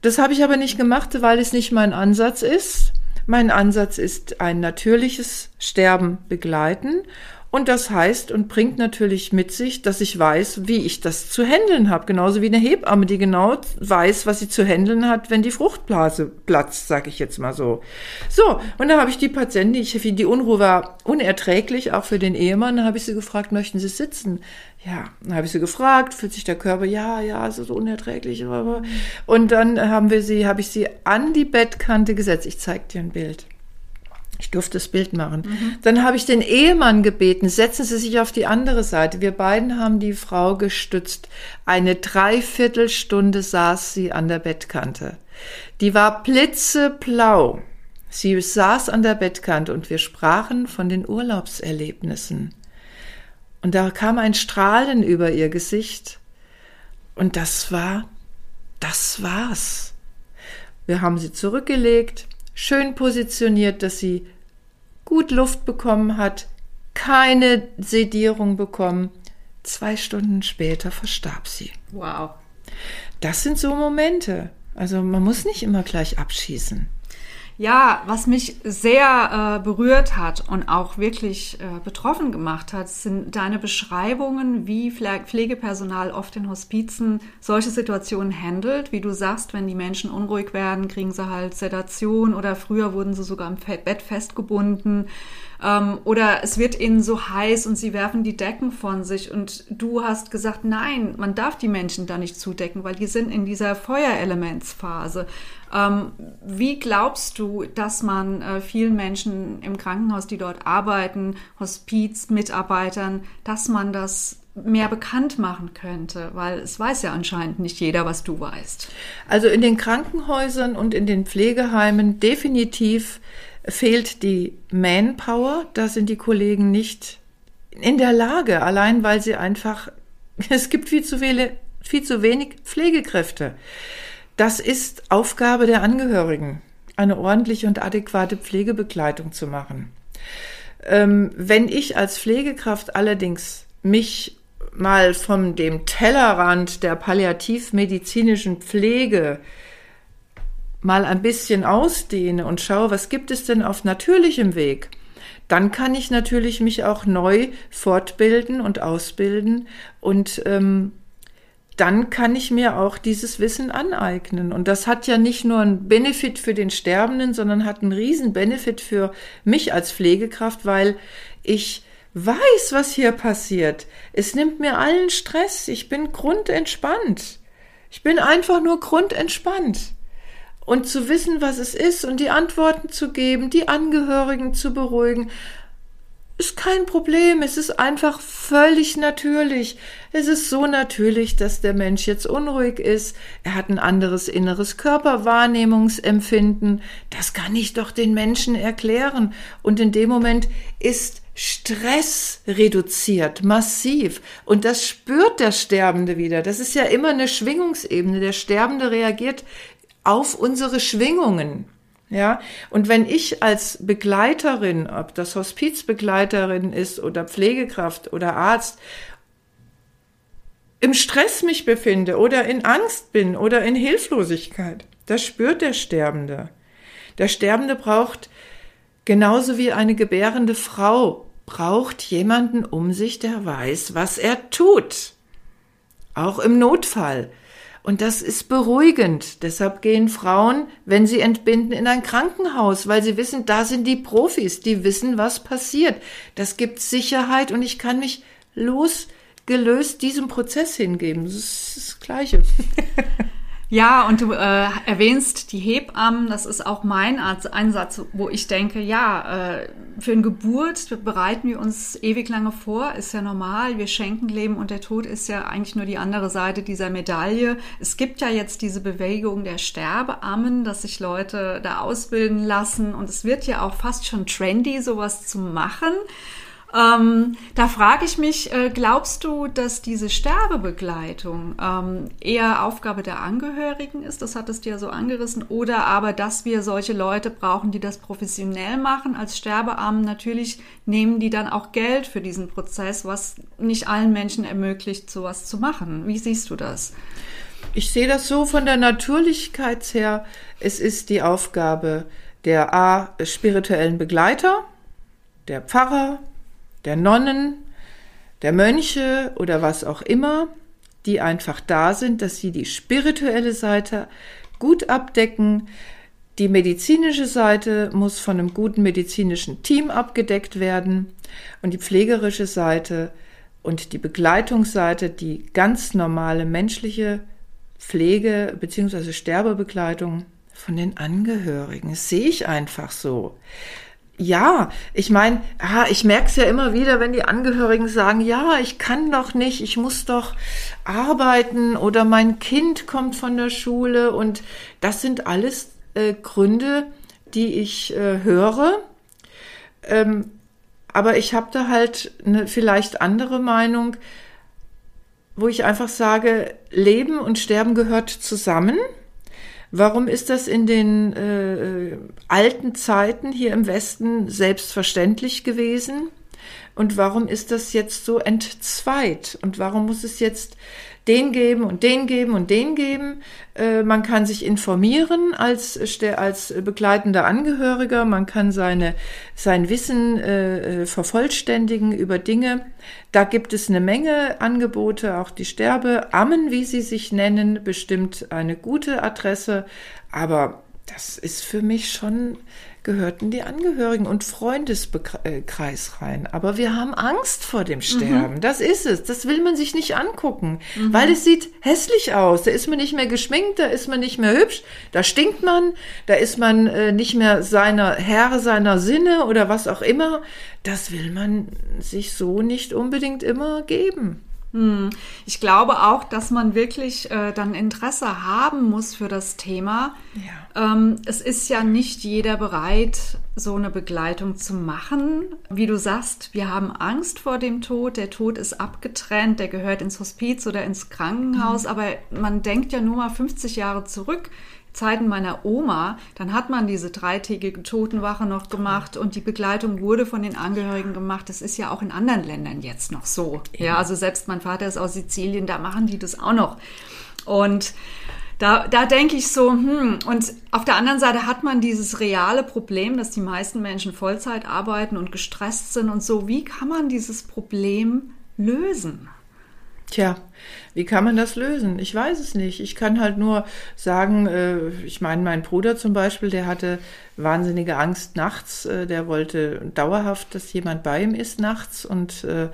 Speaker 2: Das habe ich aber nicht gemacht, weil es nicht mein Ansatz ist. Mein Ansatz ist ein natürliches Sterben begleiten und das heißt und bringt natürlich mit sich, dass ich weiß, wie ich das zu handeln habe. Genauso wie eine Hebamme, die genau weiß, was sie zu handeln hat, wenn die Fruchtblase platzt, sag ich jetzt mal so. So, und da habe ich die Patientin, ich, die Unruhe war unerträglich, auch für den Ehemann, da habe ich sie gefragt, möchten Sie sitzen? Ja, dann habe ich sie gefragt, fühlt sich der Körper, ja, ja, es ist unerträglich. Und dann haben wir sie, habe ich sie an die Bettkante gesetzt. Ich zeige dir ein Bild. Ich durfte das Bild machen. Mhm. Dann habe ich den Ehemann gebeten, setzen Sie sich auf die andere Seite. Wir beiden haben die Frau gestützt. Eine Dreiviertelstunde saß sie an der Bettkante. Die war blitzeblau. Sie saß an der Bettkante und wir sprachen von den Urlaubserlebnissen. Und da kam ein Strahlen über ihr Gesicht. Und das war, das war's. Wir haben sie zurückgelegt, schön positioniert, dass sie gut Luft bekommen hat, keine Sedierung bekommen. Zwei Stunden später verstarb sie.
Speaker 1: Wow.
Speaker 2: Das sind so Momente. Also man muss nicht immer gleich abschießen.
Speaker 1: Ja, was mich sehr äh, berührt hat und auch wirklich äh, betroffen gemacht hat, sind deine Beschreibungen, wie Pflegepersonal oft in Hospizen solche Situationen handelt. Wie du sagst, wenn die Menschen unruhig werden, kriegen sie halt Sedation oder früher wurden sie sogar im Bett festgebunden. Ähm, oder es wird ihnen so heiß und sie werfen die Decken von sich und du hast gesagt, nein, man darf die Menschen da nicht zudecken, weil die sind in dieser Feuerelementsphase. Ähm, wie glaubst du, dass man äh, vielen Menschen im Krankenhaus, die dort arbeiten, Hospizmitarbeitern, dass man das mehr bekannt machen könnte, weil es weiß ja anscheinend nicht jeder, was du weißt.
Speaker 2: Also in den Krankenhäusern und in den Pflegeheimen definitiv fehlt die Manpower. Da sind die Kollegen nicht in der Lage, allein weil sie einfach, es gibt viel zu viele, viel zu wenig Pflegekräfte. das ist Aufgabe der Angehörigen, eine ordentliche und adäquate Pflegebegleitung zu machen. Ähm, wenn ich als Pflegekraft allerdings mich mal von dem Tellerrand der palliativmedizinischen Pflege mal ein bisschen ausdehne und schaue, was gibt es denn auf natürlichem Weg, dann kann ich natürlich mich auch neu fortbilden und ausbilden und ähm, dann kann ich mir auch dieses Wissen aneignen. Und das hat ja nicht nur einen Benefit für den Sterbenden, sondern hat einen riesen Benefit für mich als Pflegekraft, weil ich weiß, was hier passiert. Es nimmt mir allen Stress. Ich bin grundentspannt. Ich bin einfach nur grundentspannt. Und zu wissen, was es ist und die Antworten zu geben, die Angehörigen zu beruhigen, ist kein Problem. Es ist einfach völlig natürlich. Es ist so natürlich, dass der Mensch jetzt unruhig ist. Er hat ein anderes inneres Körperwahrnehmungsempfinden. Das kann ich doch den Menschen erklären. Und in dem Moment ist Stress reduziert, massiv. Und das spürt der Sterbende wieder. Das ist ja immer eine Schwingungsebene. Der Sterbende reagiert auf unsere Schwingungen. Ja, und wenn ich als Begleiterin, ob das Hospizbegleiterin ist oder Pflegekraft oder Arzt, im Stress mich befinde oder in Angst bin oder in Hilflosigkeit, das spürt der Sterbende. Der Sterbende braucht genauso wie eine gebärende Frau braucht jemanden um sich, der weiß, was er tut. Auch im Notfall. Und das ist beruhigend. Deshalb gehen Frauen, wenn sie entbinden, in ein Krankenhaus, weil sie wissen, da sind die Profis, die wissen, was passiert. Das gibt Sicherheit und ich kann mich losgelöst diesem Prozess hingeben. Das ist das Gleiche.
Speaker 1: Ja, und du äh, erwähnst die Hebammen, das ist auch mein Einsatz, wo ich denke, ja, äh, für eine Geburt bereiten wir uns ewig lange vor, ist ja normal, wir schenken Leben und der Tod ist ja eigentlich nur die andere Seite dieser Medaille. Es gibt ja jetzt diese Bewegung der Sterbeammen, dass sich Leute da ausbilden lassen und es wird ja auch fast schon trendy, sowas zu machen. Ähm, da frage ich mich, äh, glaubst du, dass diese Sterbebegleitung ähm, eher Aufgabe der Angehörigen ist? Das hattest du ja so angerissen. Oder aber, dass wir solche Leute brauchen, die das professionell machen als Sterbearmen. Natürlich nehmen die dann auch Geld für diesen Prozess, was nicht allen Menschen ermöglicht, sowas zu machen. Wie siehst du das?
Speaker 2: Ich sehe das so von der Natürlichkeit her. Es ist die Aufgabe der A, spirituellen Begleiter, der Pfarrer, der Nonnen, der Mönche oder was auch immer, die einfach da sind, dass sie die spirituelle Seite gut abdecken. Die medizinische Seite muss von einem guten medizinischen Team abgedeckt werden und die pflegerische Seite und die Begleitungsseite, die ganz normale menschliche Pflege bzw. Sterbebegleitung von den Angehörigen. Das sehe ich einfach so. Ja, ich meine, ah, ich merke es ja immer wieder, wenn die Angehörigen sagen, ja, ich kann doch nicht, ich muss doch arbeiten oder mein Kind kommt von der Schule und das sind alles äh, Gründe, die ich äh, höre. Ähm, aber ich habe da halt eine vielleicht andere Meinung, wo ich einfach sage, Leben und Sterben gehört zusammen. Warum ist das in den äh, alten Zeiten hier im Westen selbstverständlich gewesen? Und warum ist das jetzt so entzweit? Und warum muss es jetzt den geben und den geben und den geben. Äh, man kann sich informieren als, als begleitender Angehöriger. Man kann seine, sein Wissen äh, äh, vervollständigen über Dinge. Da gibt es eine Menge Angebote, auch die Sterbeammen, wie sie sich nennen, bestimmt eine gute Adresse. Aber das ist für mich schon gehörten die Angehörigen und Freundeskreis rein. Aber wir haben Angst vor dem Sterben. Mhm. Das ist es. Das will man sich nicht angucken, mhm. weil es sieht hässlich aus. Da ist man nicht mehr geschminkt, da ist man nicht mehr hübsch, da stinkt man, da ist man äh, nicht mehr seiner Herr seiner Sinne oder was auch immer. Das will man sich so nicht unbedingt immer geben.
Speaker 1: Hm. Ich glaube auch, dass man wirklich äh, dann Interesse haben muss für das Thema. Ja. Ähm, es ist ja nicht jeder bereit, so eine Begleitung zu machen. Wie du sagst, wir haben Angst vor dem Tod. Der Tod ist abgetrennt, der gehört ins Hospiz oder ins Krankenhaus. Mhm. Aber man denkt ja nur mal 50 Jahre zurück. Zeiten meiner Oma, dann hat man diese dreitägige Totenwache noch gemacht und die Begleitung wurde von den Angehörigen gemacht. Das ist ja auch in anderen Ländern jetzt noch so. Ja, also selbst mein Vater ist aus Sizilien, da machen die das auch noch. Und da, da denke ich so, hm, und auf der anderen Seite hat man dieses reale Problem, dass die meisten Menschen Vollzeit arbeiten und gestresst sind und so. Wie kann man dieses Problem lösen?
Speaker 2: Tja, wie kann man das lösen? Ich weiß es nicht. Ich kann halt nur sagen, äh, ich meine, mein Bruder zum Beispiel, der hatte wahnsinnige Angst nachts. Äh, der wollte dauerhaft, dass jemand bei ihm ist nachts. Und äh,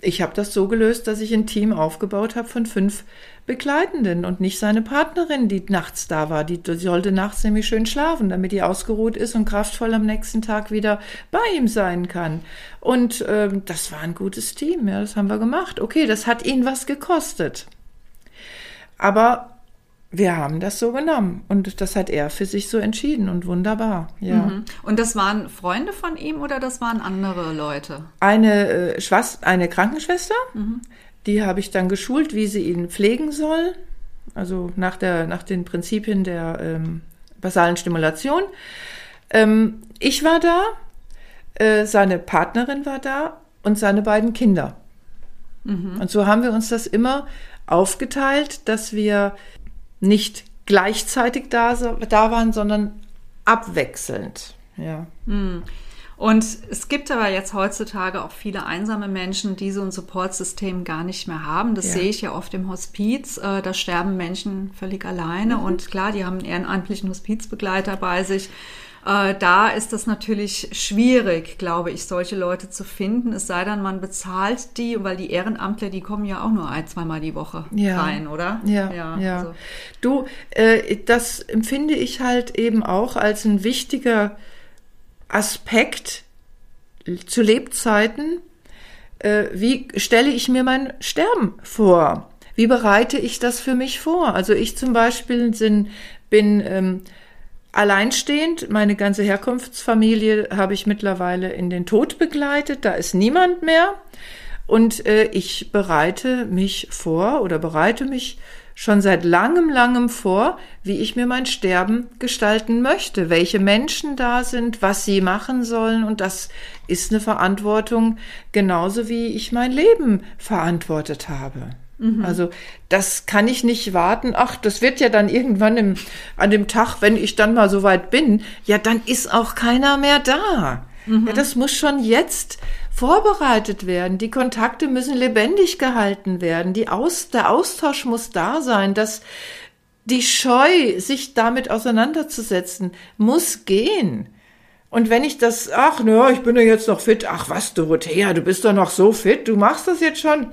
Speaker 2: ich habe das so gelöst, dass ich ein Team aufgebaut habe von fünf Begleitenden und nicht seine Partnerin, die nachts da war. Die, die sollte nachts nämlich schön schlafen, damit die ausgeruht ist und kraftvoll am nächsten Tag wieder bei ihm sein kann. Und ähm, das war ein gutes Team, ja, das haben wir gemacht. Okay, das hat ihn was gekostet. Aber wir haben das so genommen und das hat er für sich so entschieden und wunderbar, ja. Mhm.
Speaker 1: Und das waren Freunde von ihm oder das waren andere Leute?
Speaker 2: Eine äh, Schwast eine Krankenschwester, mhm. Die habe ich dann geschult, wie sie ihn pflegen soll, also nach, der, nach den Prinzipien der ähm, basalen Stimulation. Ähm, ich war da, äh, seine Partnerin war da und seine beiden Kinder. Mhm. Und so haben wir uns das immer aufgeteilt, dass wir nicht gleichzeitig da, da waren, sondern abwechselnd. Ja.
Speaker 1: Mhm. Und es gibt aber jetzt heutzutage auch viele einsame Menschen, die so ein Supportsystem gar nicht mehr haben. Das ja. sehe ich ja oft im Hospiz. Äh, da sterben Menschen völlig alleine. Mhm. Und klar, die haben einen ehrenamtlichen Hospizbegleiter bei sich. Äh, da ist das natürlich schwierig, glaube ich, solche Leute zu finden. Es sei denn, man bezahlt die, weil die Ehrenamtler, die kommen ja auch nur ein, zweimal die Woche ja. rein, oder?
Speaker 2: Ja, ja. ja. Also. Du, äh, das empfinde ich halt eben auch als ein wichtiger Aspekt zu Lebzeiten, äh, wie stelle ich mir mein Sterben vor? Wie bereite ich das für mich vor? Also ich zum Beispiel sind, bin ähm, alleinstehend. Meine ganze Herkunftsfamilie habe ich mittlerweile in den Tod begleitet. Da ist niemand mehr. Und äh, ich bereite mich vor oder bereite mich schon seit langem, langem vor, wie ich mir mein Sterben gestalten möchte, welche Menschen da sind, was sie machen sollen. Und das ist eine Verantwortung, genauso wie ich mein Leben verantwortet habe. Mhm. Also das kann ich nicht warten. Ach, das wird ja dann irgendwann im, an dem Tag, wenn ich dann mal so weit bin, ja, dann ist auch keiner mehr da. Mhm. Ja, das muss schon jetzt vorbereitet werden. Die Kontakte müssen lebendig gehalten werden. Aus, der Austausch muss da sein. dass die Scheu, sich damit auseinanderzusetzen, muss gehen. Und wenn ich das, ach, na, ich bin ja jetzt noch fit. Ach was, Dorothea, du bist doch noch so fit. Du machst das jetzt schon.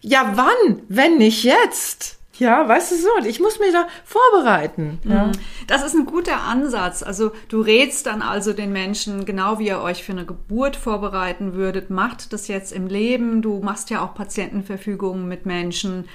Speaker 2: Ja, wann? Wenn nicht jetzt? Ja, weißt du so, ich muss mich da vorbereiten. Ja. Mhm.
Speaker 1: Das ist ein guter Ansatz. Also du rätst dann also den Menschen, genau wie ihr euch für eine Geburt vorbereiten würdet, macht das jetzt im Leben. Du machst ja auch Patientenverfügungen mit Menschen.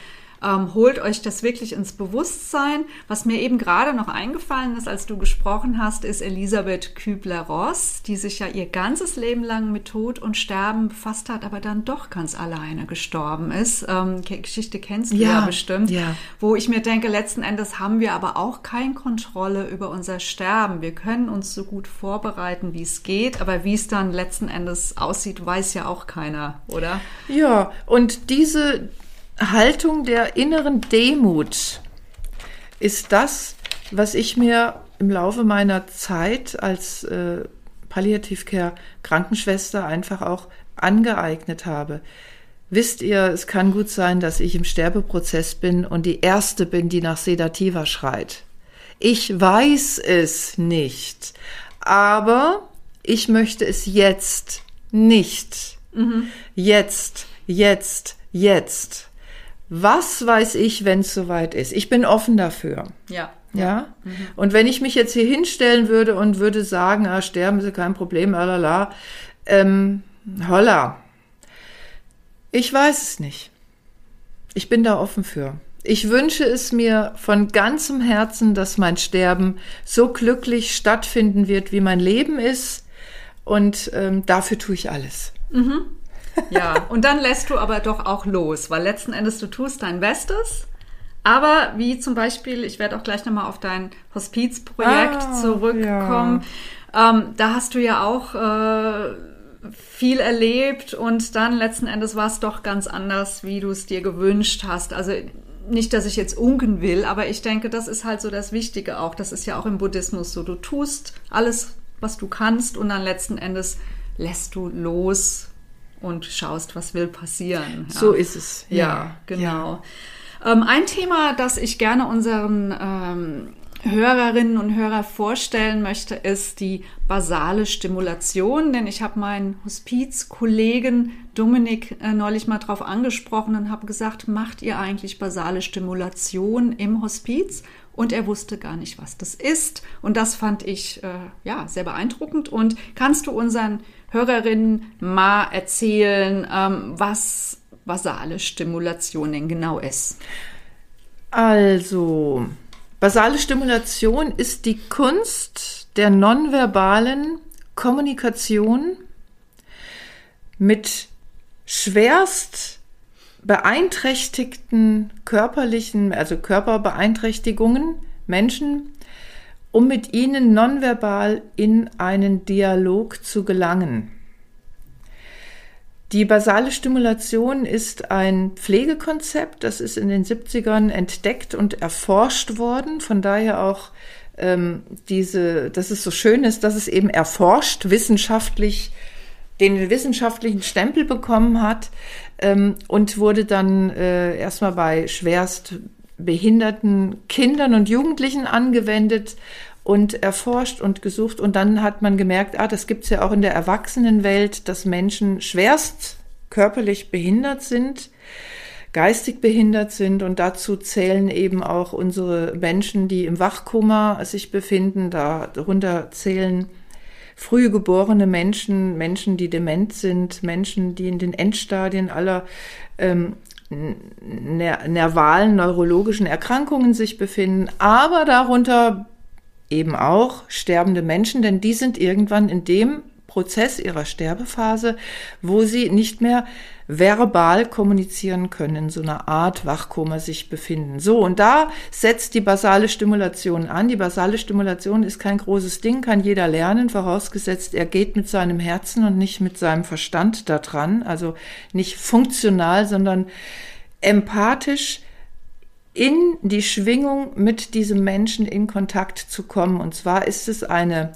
Speaker 1: Ähm, holt euch das wirklich ins Bewusstsein. Was mir eben gerade noch eingefallen ist, als du gesprochen hast, ist Elisabeth Kübler-Ross, die sich ja ihr ganzes Leben lang mit Tod und Sterben befasst hat, aber dann doch ganz alleine gestorben ist. Ähm, Geschichte kennst du ja, ja bestimmt. Ja. Wo ich mir denke, letzten Endes haben wir aber auch keine Kontrolle über unser Sterben. Wir können uns so gut vorbereiten, wie es geht, aber wie es dann letzten Endes aussieht, weiß ja auch keiner, oder?
Speaker 2: Ja, und diese Haltung der inneren Demut ist das, was ich mir im Laufe meiner Zeit als äh, Palliativcare Krankenschwester einfach auch angeeignet habe. Wisst ihr, es kann gut sein, dass ich im Sterbeprozess bin und die Erste bin, die nach Sedativa schreit. Ich weiß es nicht, aber ich möchte es jetzt nicht. Mhm. Jetzt, jetzt, jetzt was weiß ich, wenn es soweit ist. Ich bin offen dafür.
Speaker 1: Ja.
Speaker 2: Ja. Mhm. Und wenn ich mich jetzt hier hinstellen würde und würde sagen, ah, sterben Sie, kein Problem, alala, ähm, holla. Ich weiß es nicht. Ich bin da offen für. Ich wünsche es mir von ganzem Herzen, dass mein Sterben so glücklich stattfinden wird, wie mein Leben ist. Und ähm, dafür tue ich alles.
Speaker 1: Mhm. Ja, und dann lässt du aber doch auch los, weil letzten Endes du tust dein Bestes. Aber wie zum Beispiel, ich werde auch gleich nochmal auf dein Hospizprojekt ah, zurückkommen. Ja. Ähm, da hast du ja auch äh, viel erlebt und dann letzten Endes war es doch ganz anders, wie du es dir gewünscht hast. Also nicht, dass ich jetzt unken will, aber ich denke, das ist halt so das Wichtige auch. Das ist ja auch im Buddhismus so. Du tust alles, was du kannst und dann letzten Endes lässt du los und schaust, was will passieren.
Speaker 2: Ja. So ist es.
Speaker 1: Ja, ja genau. Ja. Ähm, ein Thema, das ich gerne unseren ähm, Hörerinnen und Hörer vorstellen möchte, ist die basale Stimulation, denn ich habe meinen Hospizkollegen Dominik äh, neulich mal drauf angesprochen und habe gesagt, macht ihr eigentlich basale Stimulation im Hospiz? Und er wusste gar nicht, was das ist. Und das fand ich äh, ja sehr beeindruckend. Und kannst du unseren Hörerinnen mal erzählen, ähm, was basale Stimulation denn genau ist?
Speaker 2: Also, Basale Stimulation ist die Kunst der nonverbalen Kommunikation mit schwerst beeinträchtigten körperlichen, also Körperbeeinträchtigungen, Menschen, um mit ihnen nonverbal in einen Dialog zu gelangen. Die basale Stimulation ist ein Pflegekonzept, das ist in den 70ern entdeckt und erforscht worden. Von daher auch ähm, diese, dass es so schön ist, dass es eben erforscht, wissenschaftlich, den wissenschaftlichen Stempel bekommen hat ähm, und wurde dann äh, erstmal bei schwerst behinderten Kindern und Jugendlichen angewendet und erforscht und gesucht. Und dann hat man gemerkt, ah, das gibt es ja auch in der Erwachsenenwelt, dass Menschen schwerst körperlich behindert sind, geistig behindert sind. Und dazu zählen eben auch unsere Menschen, die im Wachkoma sich befinden. Darunter zählen früh geborene Menschen, Menschen, die dement sind, Menschen, die in den Endstadien aller ähm, nervalen, neurologischen Erkrankungen sich befinden, aber darunter eben auch sterbende Menschen, denn die sind irgendwann in dem Prozess ihrer Sterbephase, wo sie nicht mehr verbal kommunizieren können, in so einer Art Wachkoma sich befinden. So, und da setzt die basale Stimulation an. Die basale Stimulation ist kein großes Ding, kann jeder lernen, vorausgesetzt, er geht mit seinem Herzen und nicht mit seinem Verstand da dran, also nicht funktional, sondern empathisch in die Schwingung mit diesem Menschen in Kontakt zu kommen. Und zwar ist es eine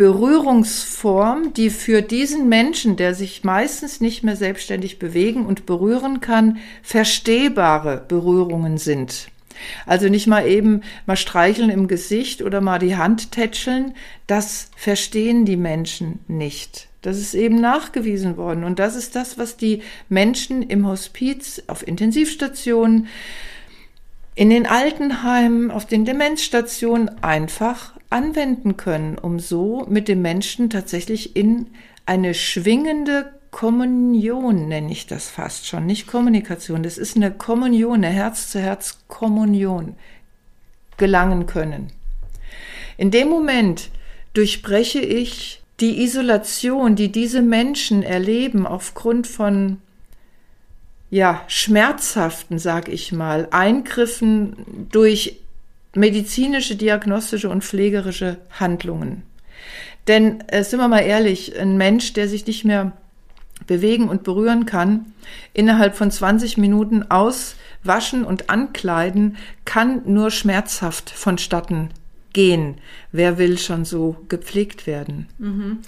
Speaker 2: Berührungsform, die für diesen Menschen, der sich meistens nicht mehr selbstständig bewegen und berühren kann, verstehbare Berührungen sind. Also nicht mal eben mal streicheln im Gesicht oder mal die Hand tätscheln, das verstehen die Menschen nicht. Das ist eben nachgewiesen worden. Und das ist das, was die Menschen im Hospiz, auf Intensivstationen, in den Altenheimen, auf den Demenzstationen einfach anwenden können, um so mit dem Menschen tatsächlich in eine schwingende Kommunion, nenne ich das fast schon, nicht Kommunikation, das ist eine Kommunion, eine Herz-zu-Herz-Kommunion gelangen können. In dem Moment durchbreche ich die Isolation, die diese Menschen erleben aufgrund von ja, schmerzhaften, sag ich mal, Eingriffen durch medizinische, diagnostische und pflegerische Handlungen. Denn äh, sind wir mal ehrlich, ein Mensch, der sich nicht mehr bewegen und berühren kann, innerhalb von 20 Minuten auswaschen und ankleiden, kann nur schmerzhaft vonstatten gehen. Wer will schon so gepflegt werden?
Speaker 1: Mhm.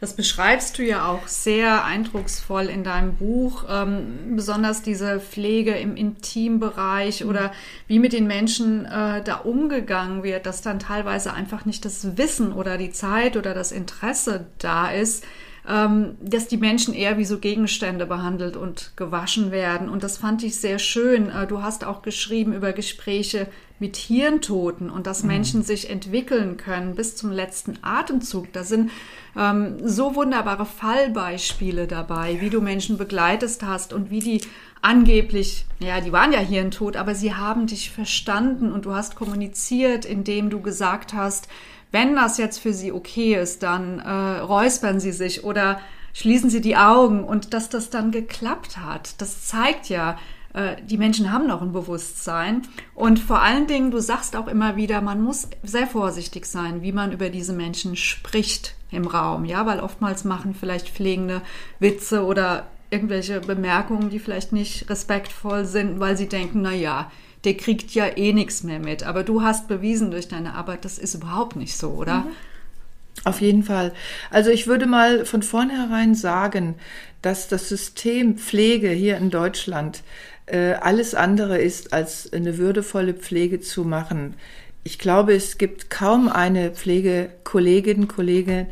Speaker 1: Das beschreibst du ja auch sehr eindrucksvoll in deinem Buch, ähm, besonders diese Pflege im Intimbereich oder wie mit den Menschen äh, da umgegangen wird, dass dann teilweise einfach nicht das Wissen oder die Zeit oder das Interesse da ist, ähm, dass die Menschen eher wie so Gegenstände behandelt und gewaschen werden. Und das fand ich sehr schön. Äh, du hast auch geschrieben über Gespräche mit Hirntoten und dass mhm. Menschen sich entwickeln können bis zum letzten Atemzug. Da sind ähm, so wunderbare Fallbeispiele dabei, wie du Menschen begleitest hast und wie die angeblich, ja, die waren ja Tod, aber sie haben dich verstanden und du hast kommuniziert, indem du gesagt hast, wenn das jetzt für sie okay ist, dann äh, räuspern sie sich oder schließen sie die Augen und dass das dann geklappt hat. Das zeigt ja, äh, die Menschen haben noch ein Bewusstsein. Und vor allen Dingen, du sagst auch immer wieder, man muss sehr vorsichtig sein, wie man über diese Menschen spricht im Raum, ja, weil oftmals machen vielleicht Pflegende Witze oder irgendwelche Bemerkungen, die vielleicht nicht respektvoll sind, weil sie denken, na ja, der kriegt ja eh nichts mehr mit. Aber du hast bewiesen durch deine Arbeit, das ist überhaupt nicht so, oder? Mhm.
Speaker 2: Auf jeden Fall. Also ich würde mal von vornherein sagen, dass das System Pflege hier in Deutschland äh, alles andere ist, als eine würdevolle Pflege zu machen. Ich glaube, es gibt kaum eine Pflegekollegin, Kollege,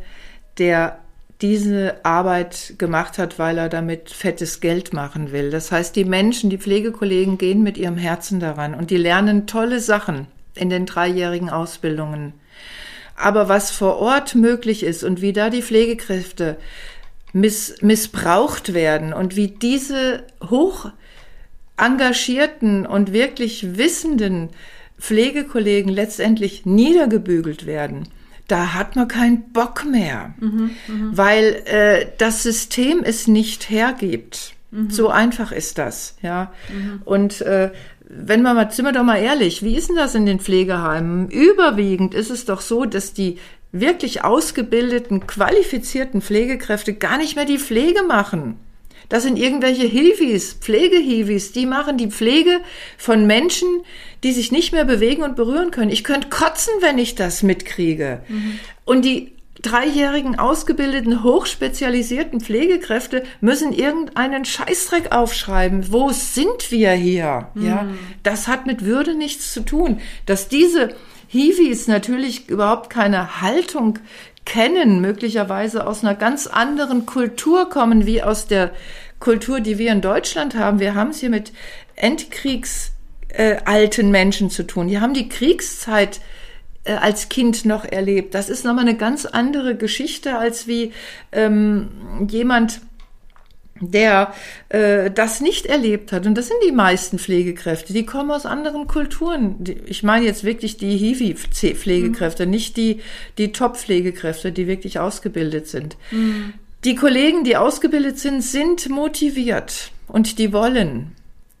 Speaker 2: der diese Arbeit gemacht hat, weil er damit fettes Geld machen will. Das heißt, die Menschen, die Pflegekollegen gehen mit ihrem Herzen daran und die lernen tolle Sachen in den dreijährigen Ausbildungen. Aber was vor Ort möglich ist und wie da die Pflegekräfte miss missbraucht werden und wie diese hoch engagierten und wirklich wissenden Pflegekollegen letztendlich niedergebügelt werden, da hat man keinen Bock mehr, mhm, mh. weil äh, das System es nicht hergibt. Mhm. So einfach ist das, ja. Mhm. Und äh, wenn man mal, sind wir doch mal ehrlich, wie ist denn das in den Pflegeheimen? Überwiegend ist es doch so, dass die wirklich ausgebildeten, qualifizierten Pflegekräfte gar nicht mehr die Pflege machen. Das sind irgendwelche Hilfis, Pflegehiwis, die machen die Pflege von Menschen, die sich nicht mehr bewegen und berühren können. Ich könnte kotzen, wenn ich das mitkriege. Mhm. Und die dreijährigen ausgebildeten, hochspezialisierten Pflegekräfte müssen irgendeinen Scheißdreck aufschreiben. Wo sind wir hier? Mhm. Ja, das hat mit Würde nichts zu tun. Dass diese Hiwis natürlich überhaupt keine Haltung kennen, möglicherweise aus einer ganz anderen Kultur kommen, wie aus der Kultur, die wir in Deutschland haben. Wir haben es hier mit Endkriegs äh, Menschen zu tun. Die haben die Kriegszeit äh, als Kind noch erlebt. Das ist nochmal eine ganz andere Geschichte als wie ähm, jemand, der äh, das nicht erlebt hat. Und das sind die meisten Pflegekräfte. Die kommen aus anderen Kulturen. Ich meine jetzt wirklich die Hiwi-Pflegekräfte, mhm. nicht die, die Top-Pflegekräfte, die wirklich ausgebildet sind. Mhm. Die Kollegen, die ausgebildet sind, sind motiviert und die wollen.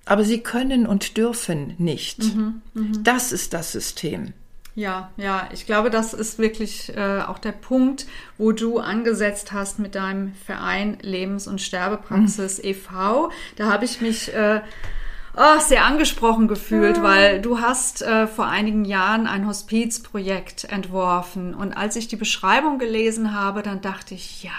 Speaker 2: Aber sie können und dürfen nicht. Mhm. mhm. Das ist das System.
Speaker 1: Ja, ja, ich glaube, das ist wirklich äh, auch der Punkt, wo du angesetzt hast mit deinem Verein Lebens- und Sterbepraxis mhm. e.V. Da habe ich mich äh, oh, sehr angesprochen gefühlt, ja. weil du hast äh, vor einigen Jahren ein Hospizprojekt entworfen und als ich die Beschreibung gelesen habe, dann dachte ich, ja,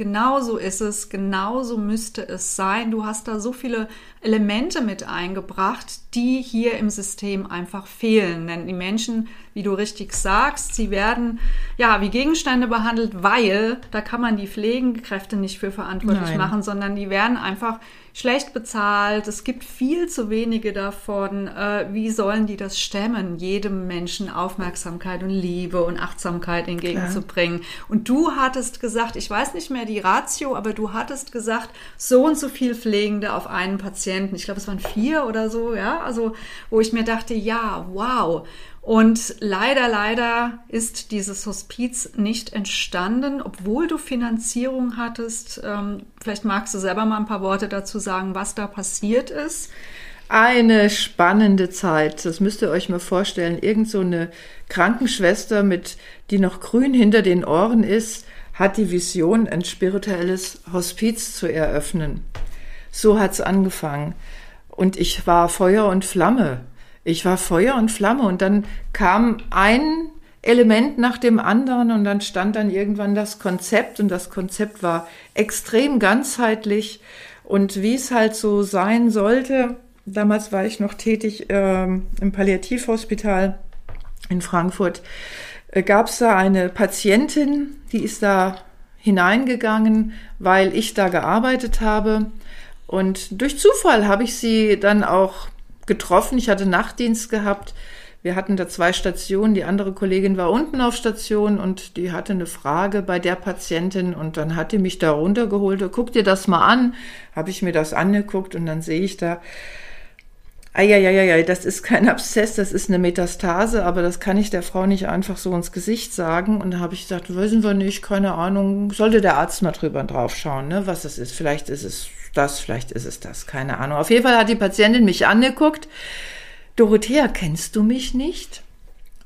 Speaker 1: Genau so ist es, genau so müsste es sein. Du hast da so viele Elemente mit eingebracht, die hier im System einfach fehlen. Denn die Menschen, wie du richtig sagst, sie werden ja wie Gegenstände behandelt, weil da kann man die Pflegekräfte nicht für verantwortlich Nein. machen, sondern die werden einfach schlecht bezahlt, es gibt viel zu wenige davon. Äh, wie sollen die das stemmen, jedem Menschen Aufmerksamkeit und Liebe und Achtsamkeit entgegenzubringen? Und du hattest gesagt, ich weiß nicht mehr die Ratio, aber du hattest gesagt, so und so viel Pflegende auf einen Patienten. Ich glaube, es waren vier oder so, ja. Also, wo ich mir dachte, ja, wow. Und leider, leider ist dieses Hospiz nicht entstanden, obwohl du Finanzierung hattest. Ähm, vielleicht magst du selber mal ein paar Worte dazu sagen, was da passiert ist.
Speaker 2: Eine spannende Zeit. Das müsst ihr euch mal vorstellen. Irgend so eine Krankenschwester mit, die noch grün hinter den Ohren ist, hat die Vision, ein spirituelles Hospiz zu eröffnen. So hat's angefangen. Und ich war Feuer und Flamme ich war Feuer und Flamme und dann kam ein Element nach dem anderen und dann stand dann irgendwann das Konzept und das Konzept war extrem ganzheitlich und wie es halt so sein sollte. Damals war ich noch tätig äh, im Palliativhospital in Frankfurt. Äh, Gab es da eine Patientin, die ist da hineingegangen, weil ich da gearbeitet habe. Und durch Zufall habe ich sie dann auch getroffen. Ich hatte Nachtdienst gehabt. Wir hatten da zwei Stationen. Die andere Kollegin war unten auf Station und die hatte eine Frage bei der Patientin und dann hat die mich da runtergeholt. Guck dir das mal an. Habe ich mir das angeguckt und dann sehe ich da, Eieieiei, das ist kein Abszess, das ist eine Metastase, aber das kann ich der Frau nicht einfach so ins Gesicht sagen. Und da habe ich gesagt, wissen wir nicht, keine Ahnung, sollte der Arzt mal drüber drauf schauen, ne, was das ist. Vielleicht ist es das, vielleicht ist es das, keine Ahnung. Auf jeden Fall hat die Patientin mich angeguckt. Dorothea, kennst du mich nicht?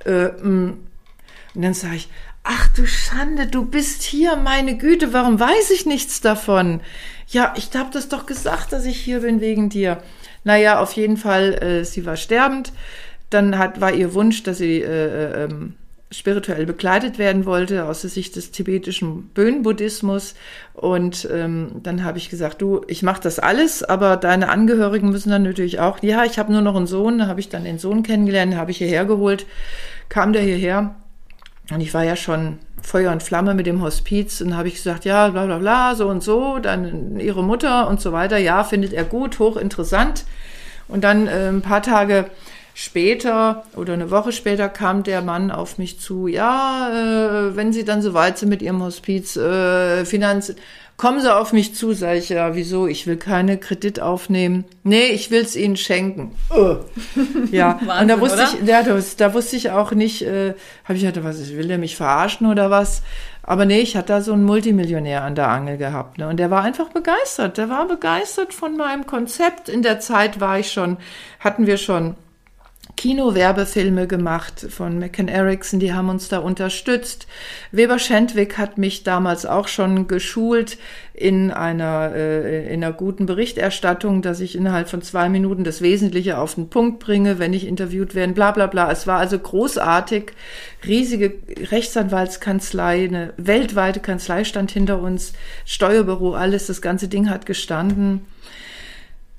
Speaker 2: Äh, mm. und dann sage ich, ach du Schande, du bist hier, meine Güte, warum weiß ich nichts davon? Ja, ich habe das doch gesagt, dass ich hier bin wegen dir. Naja, auf jeden Fall, äh, sie war sterbend. Dann hat, war ihr Wunsch, dass sie äh, äh, ähm, spirituell begleitet werden wollte aus der Sicht des tibetischen Böen-Buddhismus. Und ähm, dann habe ich gesagt, du, ich mache das alles, aber deine Angehörigen müssen dann natürlich auch. Ja, ich habe nur noch einen Sohn, da habe ich dann den Sohn kennengelernt, habe ich hierher geholt, kam der hierher. Und ich war ja schon Feuer und Flamme mit dem Hospiz und habe ich gesagt, ja, bla bla bla, so und so, dann ihre Mutter und so weiter, ja, findet er gut, hochinteressant. Und dann äh, ein paar Tage später oder eine Woche später kam der Mann auf mich zu, ja, äh, wenn Sie dann so weit sind mit Ihrem Hospiz, äh, Finanz, kommen Sie auf mich zu, sage ich, ja, wieso, ich will keine Kredit aufnehmen. Nee, ich will es Ihnen schenken. Uh. Ja, Wahnsinn, und da wusste oder? ich, ja, das, da wusste ich auch nicht, äh, habe ich gedacht, was, will der mich verarschen oder was? Aber nee, ich hatte da so einen Multimillionär an der Angel gehabt. Ne? Und der war einfach begeistert. Der war begeistert von meinem Konzept. In der Zeit war ich schon, hatten wir schon Kinowerbefilme gemacht von McCann Erickson, die haben uns da unterstützt. Weber Schendwick hat mich damals auch schon geschult in einer, äh, in einer guten Berichterstattung, dass ich innerhalb von zwei Minuten das Wesentliche auf den Punkt bringe, wenn ich interviewt werde, bla bla bla. Es war also großartig, riesige Rechtsanwaltskanzlei, eine weltweite Kanzlei stand hinter uns, Steuerbüro, alles, das ganze Ding hat gestanden.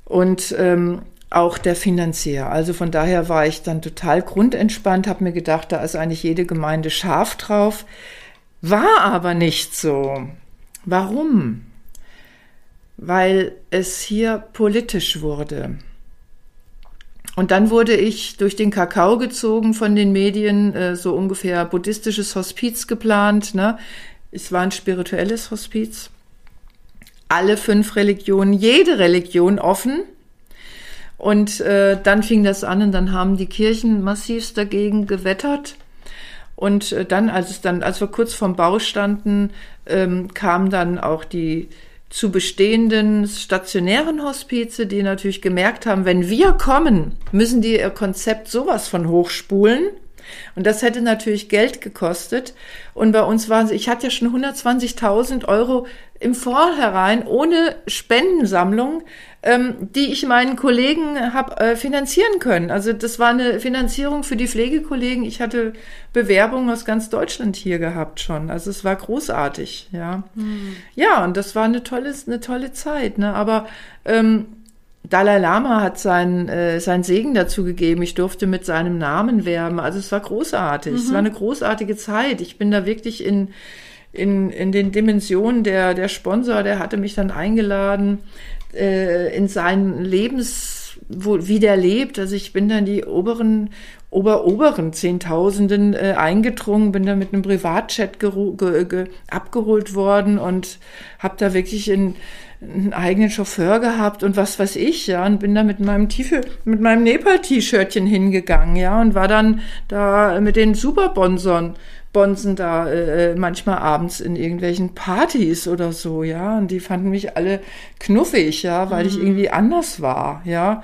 Speaker 2: Und ähm, auch der Finanzier. Also von daher war ich dann total grundentspannt, habe mir gedacht, da ist eigentlich jede Gemeinde scharf drauf. War aber nicht so. Warum? Weil es hier politisch wurde. Und dann wurde ich durch den Kakao gezogen von den Medien, äh, so ungefähr buddhistisches Hospiz geplant. Ne? Es war ein spirituelles Hospiz. Alle fünf Religionen, jede Religion offen und äh, dann fing das an und dann haben die Kirchen massivst dagegen gewettert. Und äh, dann, als es dann, als wir kurz vorm Bau standen, ähm, kam dann auch die zu bestehenden stationären Hospize, die natürlich gemerkt haben, wenn wir kommen, müssen die ihr Konzept sowas von hochspulen. Und das hätte natürlich Geld gekostet. Und bei uns waren sie, ich hatte ja schon 120.000 Euro im Vorhinein ohne Spendensammlung, ähm, die ich meinen Kollegen habe äh, finanzieren können. Also das war eine Finanzierung für die Pflegekollegen. Ich hatte Bewerbungen aus ganz Deutschland hier gehabt schon. Also es war großartig, ja. Hm. Ja, und das war eine tolle, eine tolle Zeit. Ne? Aber ähm, Dalai Lama hat seinen, äh, seinen Segen dazu gegeben. Ich durfte mit seinem Namen werben. Also es war großartig. Mhm. Es war eine großartige Zeit. Ich bin da wirklich in, in, in den Dimensionen der, der Sponsor, der hatte mich dann eingeladen äh, in seinen Lebens, wo, wie der lebt. Also ich bin dann die oberen, ober-oberen Zehntausenden äh, eingedrungen, bin dann mit einem Privatchat abgeholt worden und habe da wirklich in einen eigenen Chauffeur gehabt und was weiß ich, ja, und bin da mit meinem Tiefe, mit meinem Nepal-T-Shirtchen hingegangen, ja, und war dann da mit den Superbonsern, Bonsen da äh, äh, manchmal abends in irgendwelchen Partys oder so, ja, und die fanden mich alle knuffig, ja, weil mhm. ich irgendwie anders war, ja.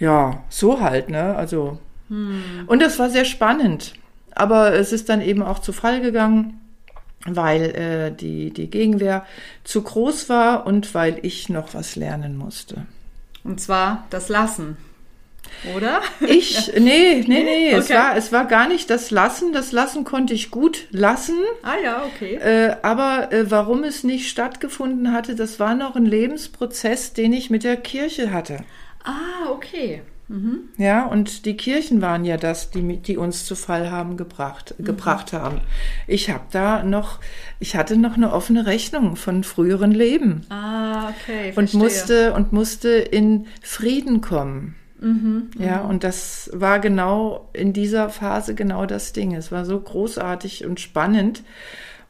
Speaker 2: Ja, so halt, ne, also. Mhm. Und das war sehr spannend. Aber es ist dann eben auch zu Fall gegangen weil äh, die, die Gegenwehr zu groß war und weil ich noch was lernen musste.
Speaker 1: Und zwar das Lassen. Oder?
Speaker 2: Ich, nee, nee, nee, okay. es, war, es war gar nicht das Lassen. Das Lassen konnte ich gut lassen.
Speaker 1: Ah ja, okay.
Speaker 2: Äh, aber äh, warum es nicht stattgefunden hatte, das war noch ein Lebensprozess, den ich mit der Kirche hatte.
Speaker 1: Ah, okay.
Speaker 2: Mhm. Ja, und die Kirchen waren ja das, die, die uns zu Fall haben gebracht, mhm. gebracht haben. Ich habe da noch, ich hatte noch eine offene Rechnung von früheren Leben.
Speaker 1: Ah, okay.
Speaker 2: Und musste, und musste in Frieden kommen. Mhm, ja, und das war genau in dieser Phase genau das Ding. Es war so großartig und spannend.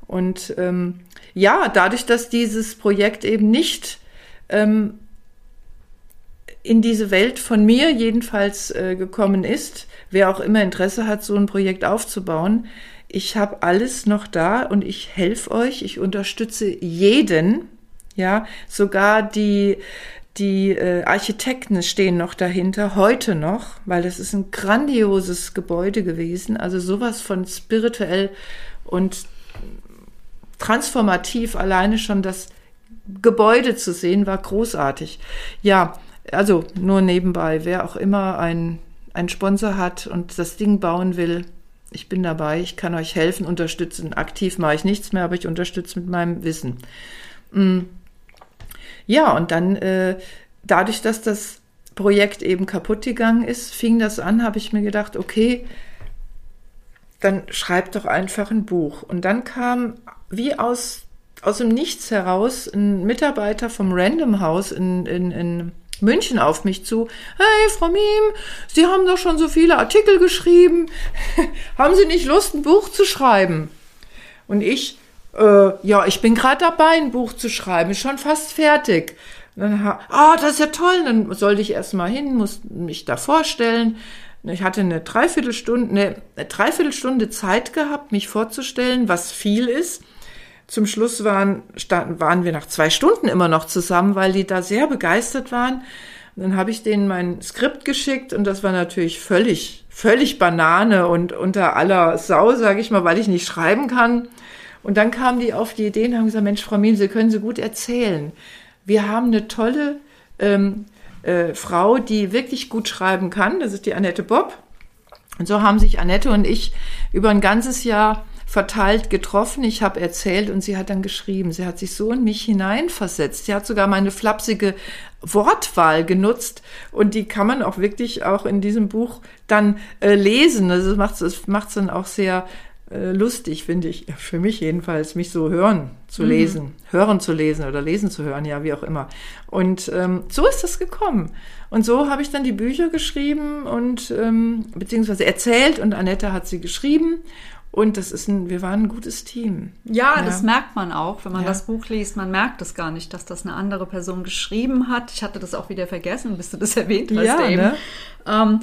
Speaker 2: Und ähm, ja, dadurch, dass dieses Projekt eben nicht ähm, in diese Welt von mir jedenfalls äh, gekommen ist, wer auch immer Interesse hat, so ein Projekt aufzubauen, ich habe alles noch da und ich helfe euch, ich unterstütze jeden, ja, sogar die die äh, Architekten stehen noch dahinter, heute noch, weil das ist ein grandioses Gebäude gewesen, also sowas von spirituell und transformativ, alleine schon das Gebäude zu sehen, war großartig. Ja, also nur nebenbei, wer auch immer ein, ein Sponsor hat und das Ding bauen will, ich bin dabei, ich kann euch helfen, unterstützen. Aktiv mache ich nichts mehr, aber ich unterstütze mit meinem Wissen. Mm. Ja, und dann äh, dadurch, dass das Projekt eben kaputt gegangen ist, fing das an, habe ich mir gedacht, okay, dann schreib doch einfach ein Buch. Und dann kam wie aus, aus dem Nichts heraus ein Mitarbeiter vom Random House in, in, in München auf mich zu. Hey, Frau Miem, Sie haben doch schon so viele Artikel geschrieben. haben Sie nicht Lust, ein Buch zu schreiben? Und ich, äh, ja, ich bin gerade dabei, ein Buch zu schreiben, ist schon fast fertig. Ah, das ist ja toll. Dann sollte ich erst mal hin, musste mich da vorstellen. Ich hatte eine Dreiviertelstunde, eine Dreiviertelstunde Zeit gehabt, mich vorzustellen, was viel ist. Zum Schluss waren, waren wir nach zwei Stunden immer noch zusammen, weil die da sehr begeistert waren. Und dann habe ich denen mein Skript geschickt und das war natürlich völlig, völlig Banane und unter aller Sau, sage ich mal, weil ich nicht schreiben kann. Und dann kamen die auf die Idee und haben gesagt, Mensch, Frau Mien, Sie können so gut erzählen. Wir haben eine tolle ähm, äh, Frau, die wirklich gut schreiben kann. Das ist die Annette Bob. Und so haben sich Annette und ich über ein ganzes Jahr verteilt getroffen. Ich habe erzählt und sie hat dann geschrieben. Sie hat sich so in mich hineinversetzt. Sie hat sogar meine flapsige Wortwahl genutzt und die kann man auch wirklich auch in diesem Buch dann äh, lesen. Also das macht es macht's dann auch sehr äh, lustig, finde ich, für mich jedenfalls, mich so hören zu mhm. lesen, hören zu lesen oder lesen zu hören, ja, wie auch immer. Und ähm, so ist das gekommen. Und so habe ich dann die Bücher geschrieben und ähm, beziehungsweise erzählt und Annette hat sie geschrieben. Und das ist ein, wir waren ein gutes Team.
Speaker 1: Ja, ja. das merkt man auch, wenn man ja. das Buch liest. Man merkt es gar nicht, dass das eine andere Person geschrieben hat. Ich hatte das auch wieder vergessen, bis du das erwähnt hast ja, eben. Ne? Ähm,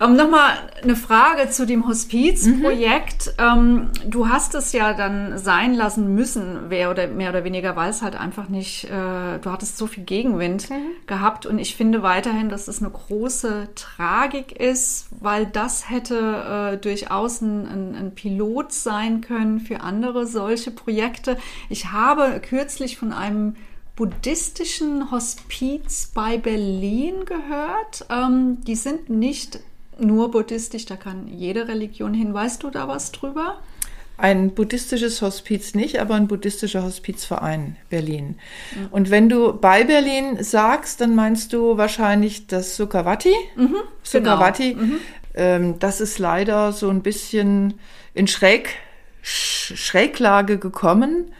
Speaker 1: ähm, Nochmal eine Frage zu dem Hospizprojekt. Mhm. Ähm, du hast es ja dann sein lassen müssen, wer oder mehr oder weniger, weil es halt einfach nicht, äh, du hattest so viel Gegenwind mhm. gehabt und ich finde weiterhin, dass es eine große Tragik ist, weil das hätte äh, durchaus ein, ein, ein Pilot sein können für andere solche Projekte. Ich habe kürzlich von einem buddhistischen Hospiz bei Berlin gehört. Ähm, die sind nicht nur buddhistisch, da kann jede Religion hin. Weißt du da was drüber?
Speaker 2: Ein buddhistisches Hospiz nicht, aber ein buddhistischer Hospizverein Berlin. Mhm. Und wenn du bei Berlin sagst, dann meinst du wahrscheinlich das Sukhavati. Mhm, Sukhavati. Genau. Mhm. Ähm, das ist leider so ein bisschen in Schräg, Schräglage gekommen.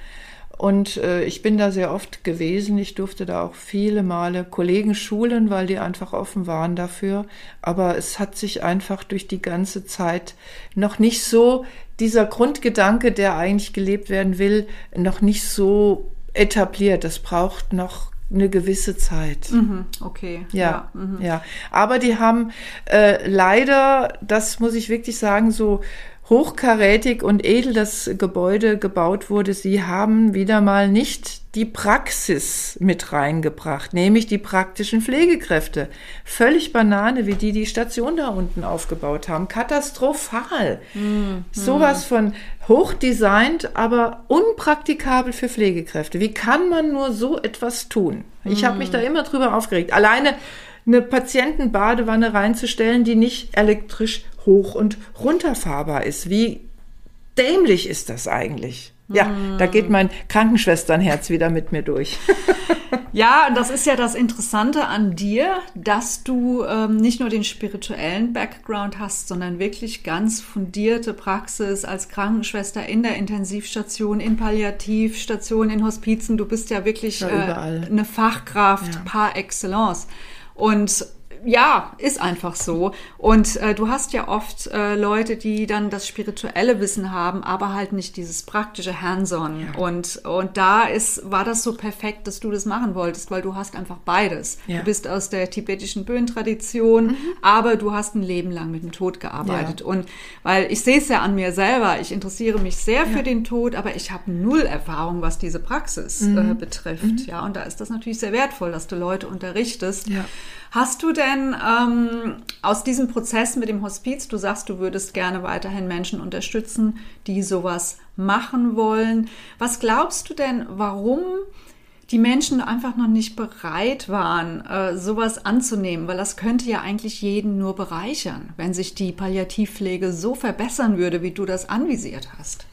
Speaker 2: Und äh, ich bin da sehr oft gewesen. Ich durfte da auch viele Male Kollegen schulen, weil die einfach offen waren dafür. Aber es hat sich einfach durch die ganze Zeit noch nicht so, dieser Grundgedanke, der eigentlich gelebt werden will, noch nicht so etabliert. Das braucht noch eine gewisse Zeit.
Speaker 1: Mhm, okay.
Speaker 2: Ja, ja, mhm. ja. Aber die haben äh, leider, das muss ich wirklich sagen, so hochkarätig und edel das Gebäude gebaut wurde, sie haben wieder mal nicht die Praxis mit reingebracht, nämlich die praktischen Pflegekräfte. Völlig Banane, wie die die Station da unten aufgebaut haben. Katastrophal. Mhm. Sowas von hochdesignt, aber unpraktikabel für Pflegekräfte. Wie kann man nur so etwas tun? Ich habe mich da hm. immer drüber aufgeregt. Alleine eine Patientenbadewanne reinzustellen, die nicht elektrisch hoch und runterfahrbar ist. Wie dämlich ist das eigentlich? Ja, mm. da geht mein Krankenschwesternherz wieder mit mir durch.
Speaker 1: ja, das ist ja das Interessante an dir, dass du ähm, nicht nur den spirituellen Background hast, sondern wirklich ganz fundierte Praxis als Krankenschwester in der Intensivstation, in Palliativstation, in Hospizen. Du bist ja wirklich ja, äh, eine Fachkraft ja. par excellence. Und ja, ist einfach so. Und äh, du hast ja oft äh, Leute, die dann das spirituelle Wissen haben, aber halt nicht dieses praktische Hands-on. Ja. Und, und da ist, war das so perfekt, dass du das machen wolltest, weil du hast einfach beides. Ja. Du bist aus der tibetischen Böen-Tradition, mhm. aber du hast ein Leben lang mit dem Tod gearbeitet. Ja. Und weil ich sehe es ja an mir selber, ich interessiere mich sehr für den Tod, aber ich habe null Erfahrung, was diese Praxis mhm. äh, betrifft. Mhm. Ja, und da ist das natürlich sehr wertvoll, dass du Leute unterrichtest. Hast du denn ähm, aus diesem Prozess mit dem Hospiz, du sagst, du würdest gerne weiterhin Menschen unterstützen, die sowas machen wollen. Was glaubst du denn, warum die Menschen einfach noch nicht bereit waren, äh, sowas anzunehmen? Weil das könnte ja eigentlich jeden nur bereichern, wenn sich die Palliativpflege so verbessern würde, wie du das anvisiert hast.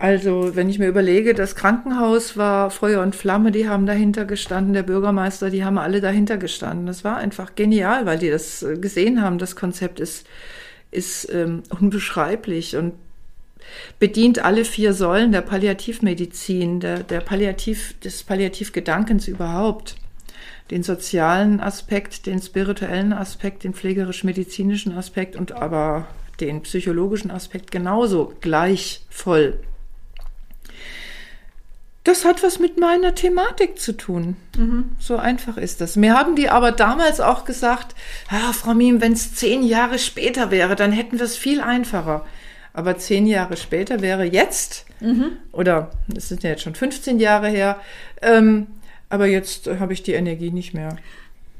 Speaker 2: Also, wenn ich mir überlege, das Krankenhaus war Feuer und Flamme, die haben dahinter gestanden, der Bürgermeister, die haben alle dahinter gestanden. Das war einfach genial, weil die das äh, gesehen haben. Das Konzept ist, ist ähm, unbeschreiblich und bedient alle vier Säulen der Palliativmedizin, der, der Palliativ, des Palliativgedankens überhaupt. Den sozialen Aspekt, den spirituellen Aspekt, den pflegerisch-medizinischen Aspekt und aber den psychologischen Aspekt genauso gleich voll. Das hat was mit meiner Thematik zu tun. Mhm. So einfach ist das. Mir haben die aber damals auch gesagt, ah, Frau Miem, wenn es zehn Jahre später wäre, dann hätten wir es viel einfacher. Aber zehn Jahre später wäre jetzt, mhm. oder es sind ja jetzt schon 15 Jahre her, ähm, aber jetzt habe ich die Energie nicht mehr.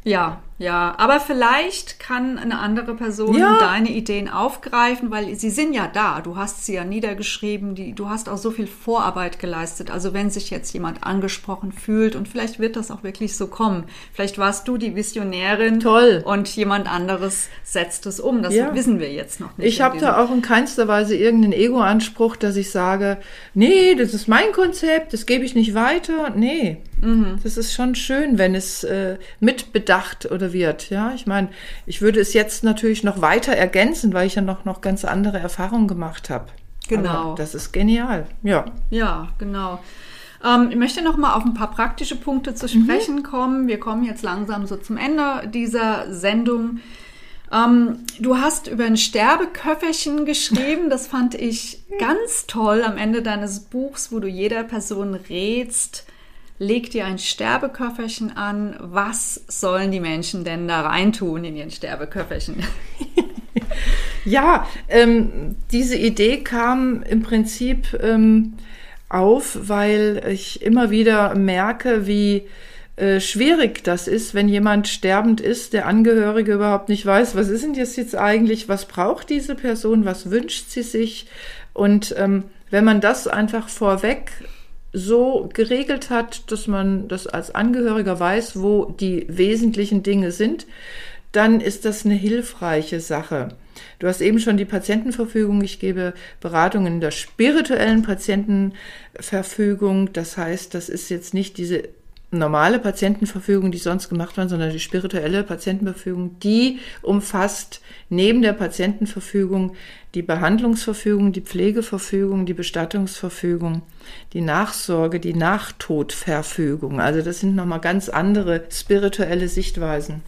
Speaker 1: Ja, ja, aber vielleicht kann eine andere Person ja. deine Ideen aufgreifen, weil sie sind ja da. Du hast sie ja niedergeschrieben, die, du hast auch so viel Vorarbeit geleistet. Also wenn sich jetzt jemand angesprochen fühlt und vielleicht wird das auch wirklich so kommen. Vielleicht warst du die Visionärin.
Speaker 2: Toll.
Speaker 1: Und jemand anderes setzt es um. Das ja. wissen wir jetzt noch nicht.
Speaker 2: Ich habe da auch in keinster Weise irgendeinen Ego-Anspruch, dass ich sage, nee, das ist mein Konzept, das gebe ich nicht weiter. Nee. Mhm. Das ist schon schön, wenn es äh, mitbedacht oder wird. Ja, ich meine, ich würde es jetzt natürlich noch weiter ergänzen, weil ich ja noch, noch ganz andere Erfahrungen gemacht habe.
Speaker 1: Genau. Aber
Speaker 2: das ist genial. Ja.
Speaker 1: Ja, genau. Ähm, ich möchte noch mal auf ein paar praktische Punkte zu sprechen mhm. kommen. Wir kommen jetzt langsam so zum Ende dieser Sendung. Ähm, du hast über ein Sterbeköfferchen geschrieben. Das fand ich ganz toll am Ende deines Buchs, wo du jeder Person rätst, leg dir ein Sterbeköfferchen an. Was sollen die Menschen denn da reintun in ihren Sterbeköfferchen?
Speaker 2: ja, ähm, diese Idee kam im Prinzip ähm, auf, weil ich immer wieder merke, wie äh, schwierig das ist, wenn jemand sterbend ist, der Angehörige überhaupt nicht weiß, was ist denn das jetzt eigentlich, was braucht diese Person, was wünscht sie sich. Und ähm, wenn man das einfach vorweg so geregelt hat, dass man das als Angehöriger weiß, wo die wesentlichen Dinge sind, dann ist das eine hilfreiche Sache. Du hast eben schon die Patientenverfügung. Ich gebe Beratungen in der spirituellen Patientenverfügung. Das heißt, das ist jetzt nicht diese normale Patientenverfügung, die sonst gemacht werden, sondern die spirituelle Patientenverfügung, die umfasst neben der Patientenverfügung die Behandlungsverfügung, die Pflegeverfügung, die Bestattungsverfügung, die Nachsorge, die Nachtodverfügung. Also das sind nochmal ganz andere spirituelle Sichtweisen.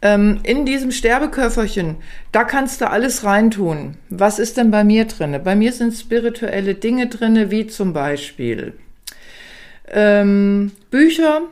Speaker 2: Ähm, in diesem Sterbeköfferchen, da kannst du alles reintun. Was ist denn bei mir drinne? Bei mir sind spirituelle Dinge drinne, wie zum Beispiel ähm, Bücher,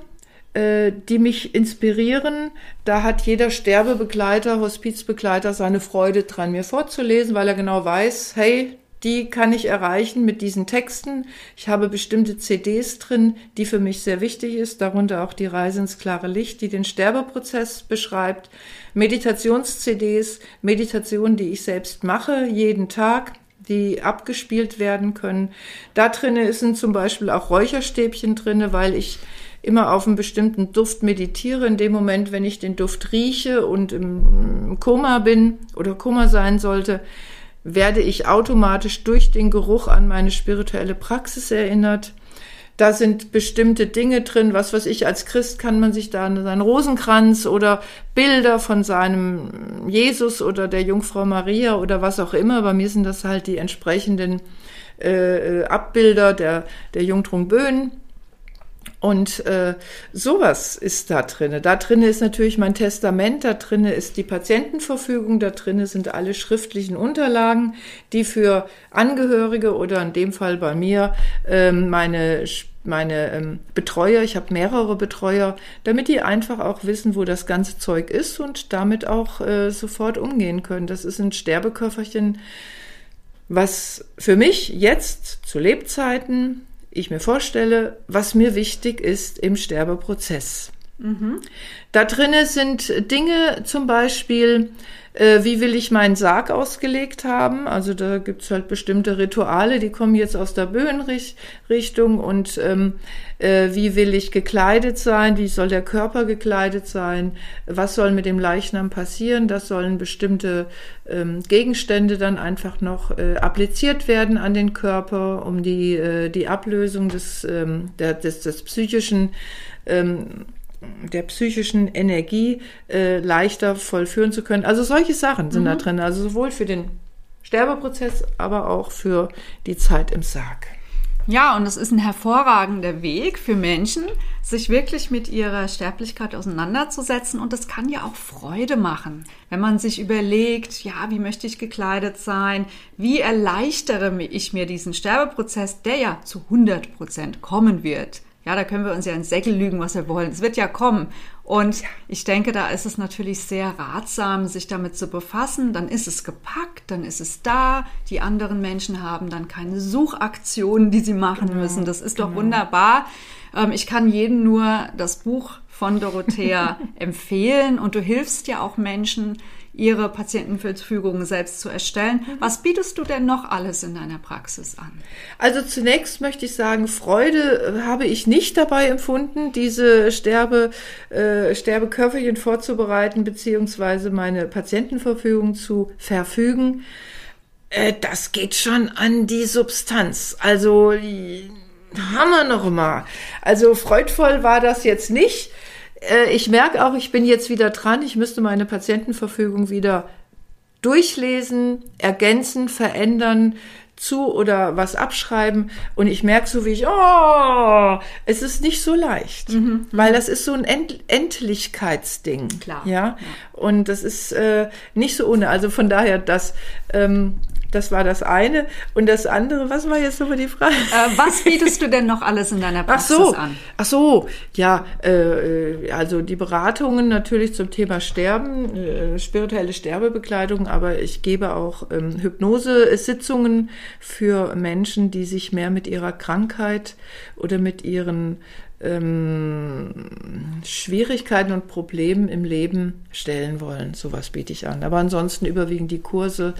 Speaker 2: äh, die mich inspirieren. Da hat jeder Sterbebegleiter, Hospizbegleiter seine Freude dran, mir vorzulesen, weil er genau weiß, hey, die kann ich erreichen mit diesen Texten. Ich habe bestimmte CDs drin, die für mich sehr wichtig ist, darunter auch die Reise ins klare Licht, die den Sterbeprozess beschreibt. Meditations-CDs, Meditationen, die ich selbst mache, jeden Tag die abgespielt werden können. Da drinnen sind zum Beispiel auch Räucherstäbchen drinne, weil ich immer auf einen bestimmten Duft meditiere. In dem Moment, wenn ich den Duft rieche und im Koma bin oder Koma sein sollte, werde ich automatisch durch den Geruch an meine spirituelle Praxis erinnert. Da sind bestimmte Dinge drin, was weiß ich, als Christ kann man sich da seinen Rosenkranz oder Bilder von seinem Jesus oder der Jungfrau Maria oder was auch immer. Bei mir sind das halt die entsprechenden äh, Abbilder der, der Jungtrung Böen. Und äh, sowas ist da drinne. Da drinne ist natürlich mein Testament, da drinne ist die Patientenverfügung, da drinne sind alle schriftlichen Unterlagen, die für Angehörige oder in dem Fall bei mir ähm, meine meine ähm, Betreuer, ich habe mehrere Betreuer, damit die einfach auch wissen, wo das ganze Zeug ist und damit auch äh, sofort umgehen können. Das ist ein Sterbeköfferchen, was für mich jetzt zu Lebzeiten ich mir vorstelle, was mir wichtig ist im Sterbeprozess. Mhm. Da drinnen sind Dinge zum Beispiel, äh, wie will ich meinen Sarg ausgelegt haben? Also da gibt's halt bestimmte Rituale, die kommen jetzt aus der Böenrichtung und ähm, äh, wie will ich gekleidet sein? Wie soll der Körper gekleidet sein? Was soll mit dem Leichnam passieren? Das sollen bestimmte ähm, Gegenstände dann einfach noch äh, appliziert werden an den Körper, um die, äh, die Ablösung des, ähm, der, des, des psychischen ähm, der psychischen Energie äh, leichter vollführen zu können. Also solche Sachen sind mhm. da drin. Also sowohl für den Sterbeprozess, aber auch für die Zeit im Sarg.
Speaker 1: Ja, und es ist ein hervorragender Weg für Menschen, sich wirklich mit ihrer Sterblichkeit auseinanderzusetzen. Und das kann ja auch Freude machen, wenn man sich überlegt, ja, wie möchte ich gekleidet sein? Wie erleichtere ich mir diesen Sterbeprozess, der ja zu 100 Prozent kommen wird? Ja, da können wir uns ja ins Säckel lügen, was wir wollen. Es wird ja kommen. Und ich denke, da ist es natürlich sehr ratsam, sich damit zu befassen. Dann ist es gepackt, dann ist es da. Die anderen Menschen haben dann keine Suchaktionen, die sie machen genau, müssen. Das ist doch genau. wunderbar. Ähm, ich kann jedem nur das Buch von Dorothea empfehlen und du hilfst ja auch Menschen, ihre Patientenverfügung selbst zu erstellen. Mhm. Was bietest du denn noch alles in deiner Praxis an?
Speaker 2: Also zunächst möchte ich sagen, Freude äh, habe ich nicht dabei empfunden, diese Sterbe, äh, Sterbeköfferchen vorzubereiten, beziehungsweise meine Patientenverfügung zu verfügen. Äh, das geht schon an die Substanz. Also, Hammer noch mal. Also freudvoll war das jetzt nicht. Äh, ich merke auch, ich bin jetzt wieder dran. Ich müsste meine Patientenverfügung wieder durchlesen, ergänzen, verändern, zu oder was abschreiben und ich merke so wie ich, oh, es ist nicht so leicht, mhm. mhm. weil das ist so ein End Endlichkeitsding. Klar. Ja? ja. Und das ist äh, nicht so ohne. Also von daher, das ähm, das war das eine. Und das andere, was war jetzt nochmal die Frage?
Speaker 1: Äh, was bietest du denn noch alles in deiner Praxis
Speaker 2: ach so,
Speaker 1: an?
Speaker 2: Ach so, ja, äh, also die Beratungen natürlich zum Thema Sterben, äh, spirituelle Sterbebekleidung, aber ich gebe auch ähm, Hypnose-Sitzungen für Menschen, die sich mehr mit ihrer Krankheit oder mit ihren ähm, Schwierigkeiten und Problemen im Leben stellen wollen. Sowas biete ich an. Aber ansonsten überwiegend die Kurse,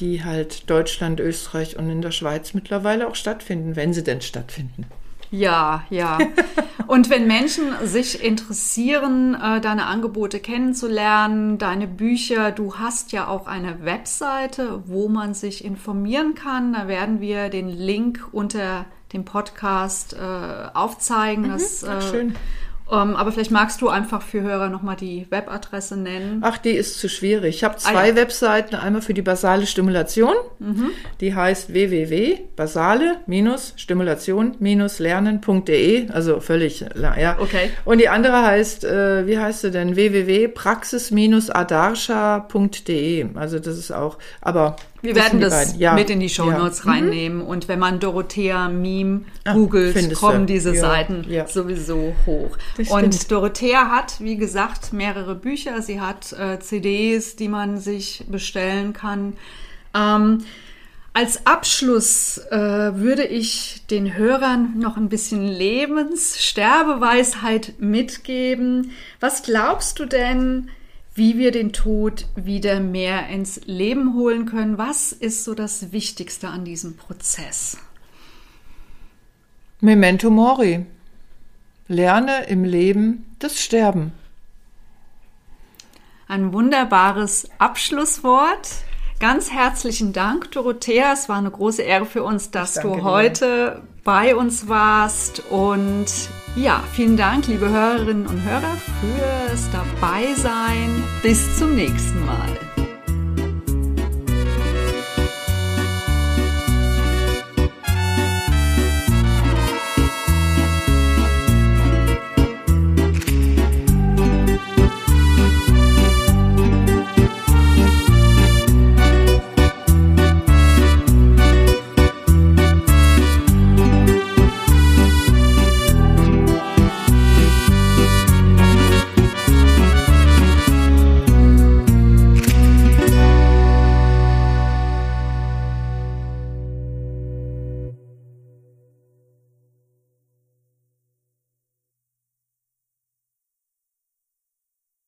Speaker 2: die halt Deutschland, Österreich und in der Schweiz mittlerweile auch stattfinden, wenn sie denn stattfinden.
Speaker 1: Ja, ja. Und wenn Menschen sich interessieren, äh, deine Angebote kennenzulernen, deine Bücher, du hast ja auch eine Webseite, wo man sich informieren kann. Da werden wir den Link unter dem Podcast äh, aufzeigen. Mhm, das, äh, schön. Um, ähm, aber vielleicht magst du einfach für Hörer nochmal die Webadresse nennen.
Speaker 2: Ach, die ist zu schwierig. Ich habe zwei ah, ja. Webseiten. Einmal für die basale Stimulation. Mhm. Die heißt www.basale-stimulation-lernen.de. Also völlig, ja. Okay. Und die andere heißt, äh, wie heißt sie denn? www.praxis-adarsha.de. Also das ist auch, aber
Speaker 1: wir werden das ja. mit in die Show Notes ja. Mhm. reinnehmen. Mhm. Und wenn man Dorothea Meme ah, googelt, kommen diese ja. Seiten sowieso hoch. Und. Dorothea hat, wie gesagt, mehrere Bücher. Sie hat äh, CDs, die man sich bestellen kann. Ähm, als Abschluss äh, würde ich den Hörern noch ein bisschen Lebenssterbeweisheit mitgeben. Was glaubst du denn, wie wir den Tod wieder mehr ins Leben holen können. Was ist so das Wichtigste an diesem Prozess?
Speaker 2: Memento Mori. Lerne im Leben das Sterben.
Speaker 1: Ein wunderbares Abschlusswort. Ganz herzlichen Dank, Dorothea. Es war eine große Ehre für uns, dass du heute dir. Bei uns warst. Und ja, vielen Dank, liebe Hörerinnen und Hörer, fürs Dabeisein. Bis zum nächsten Mal.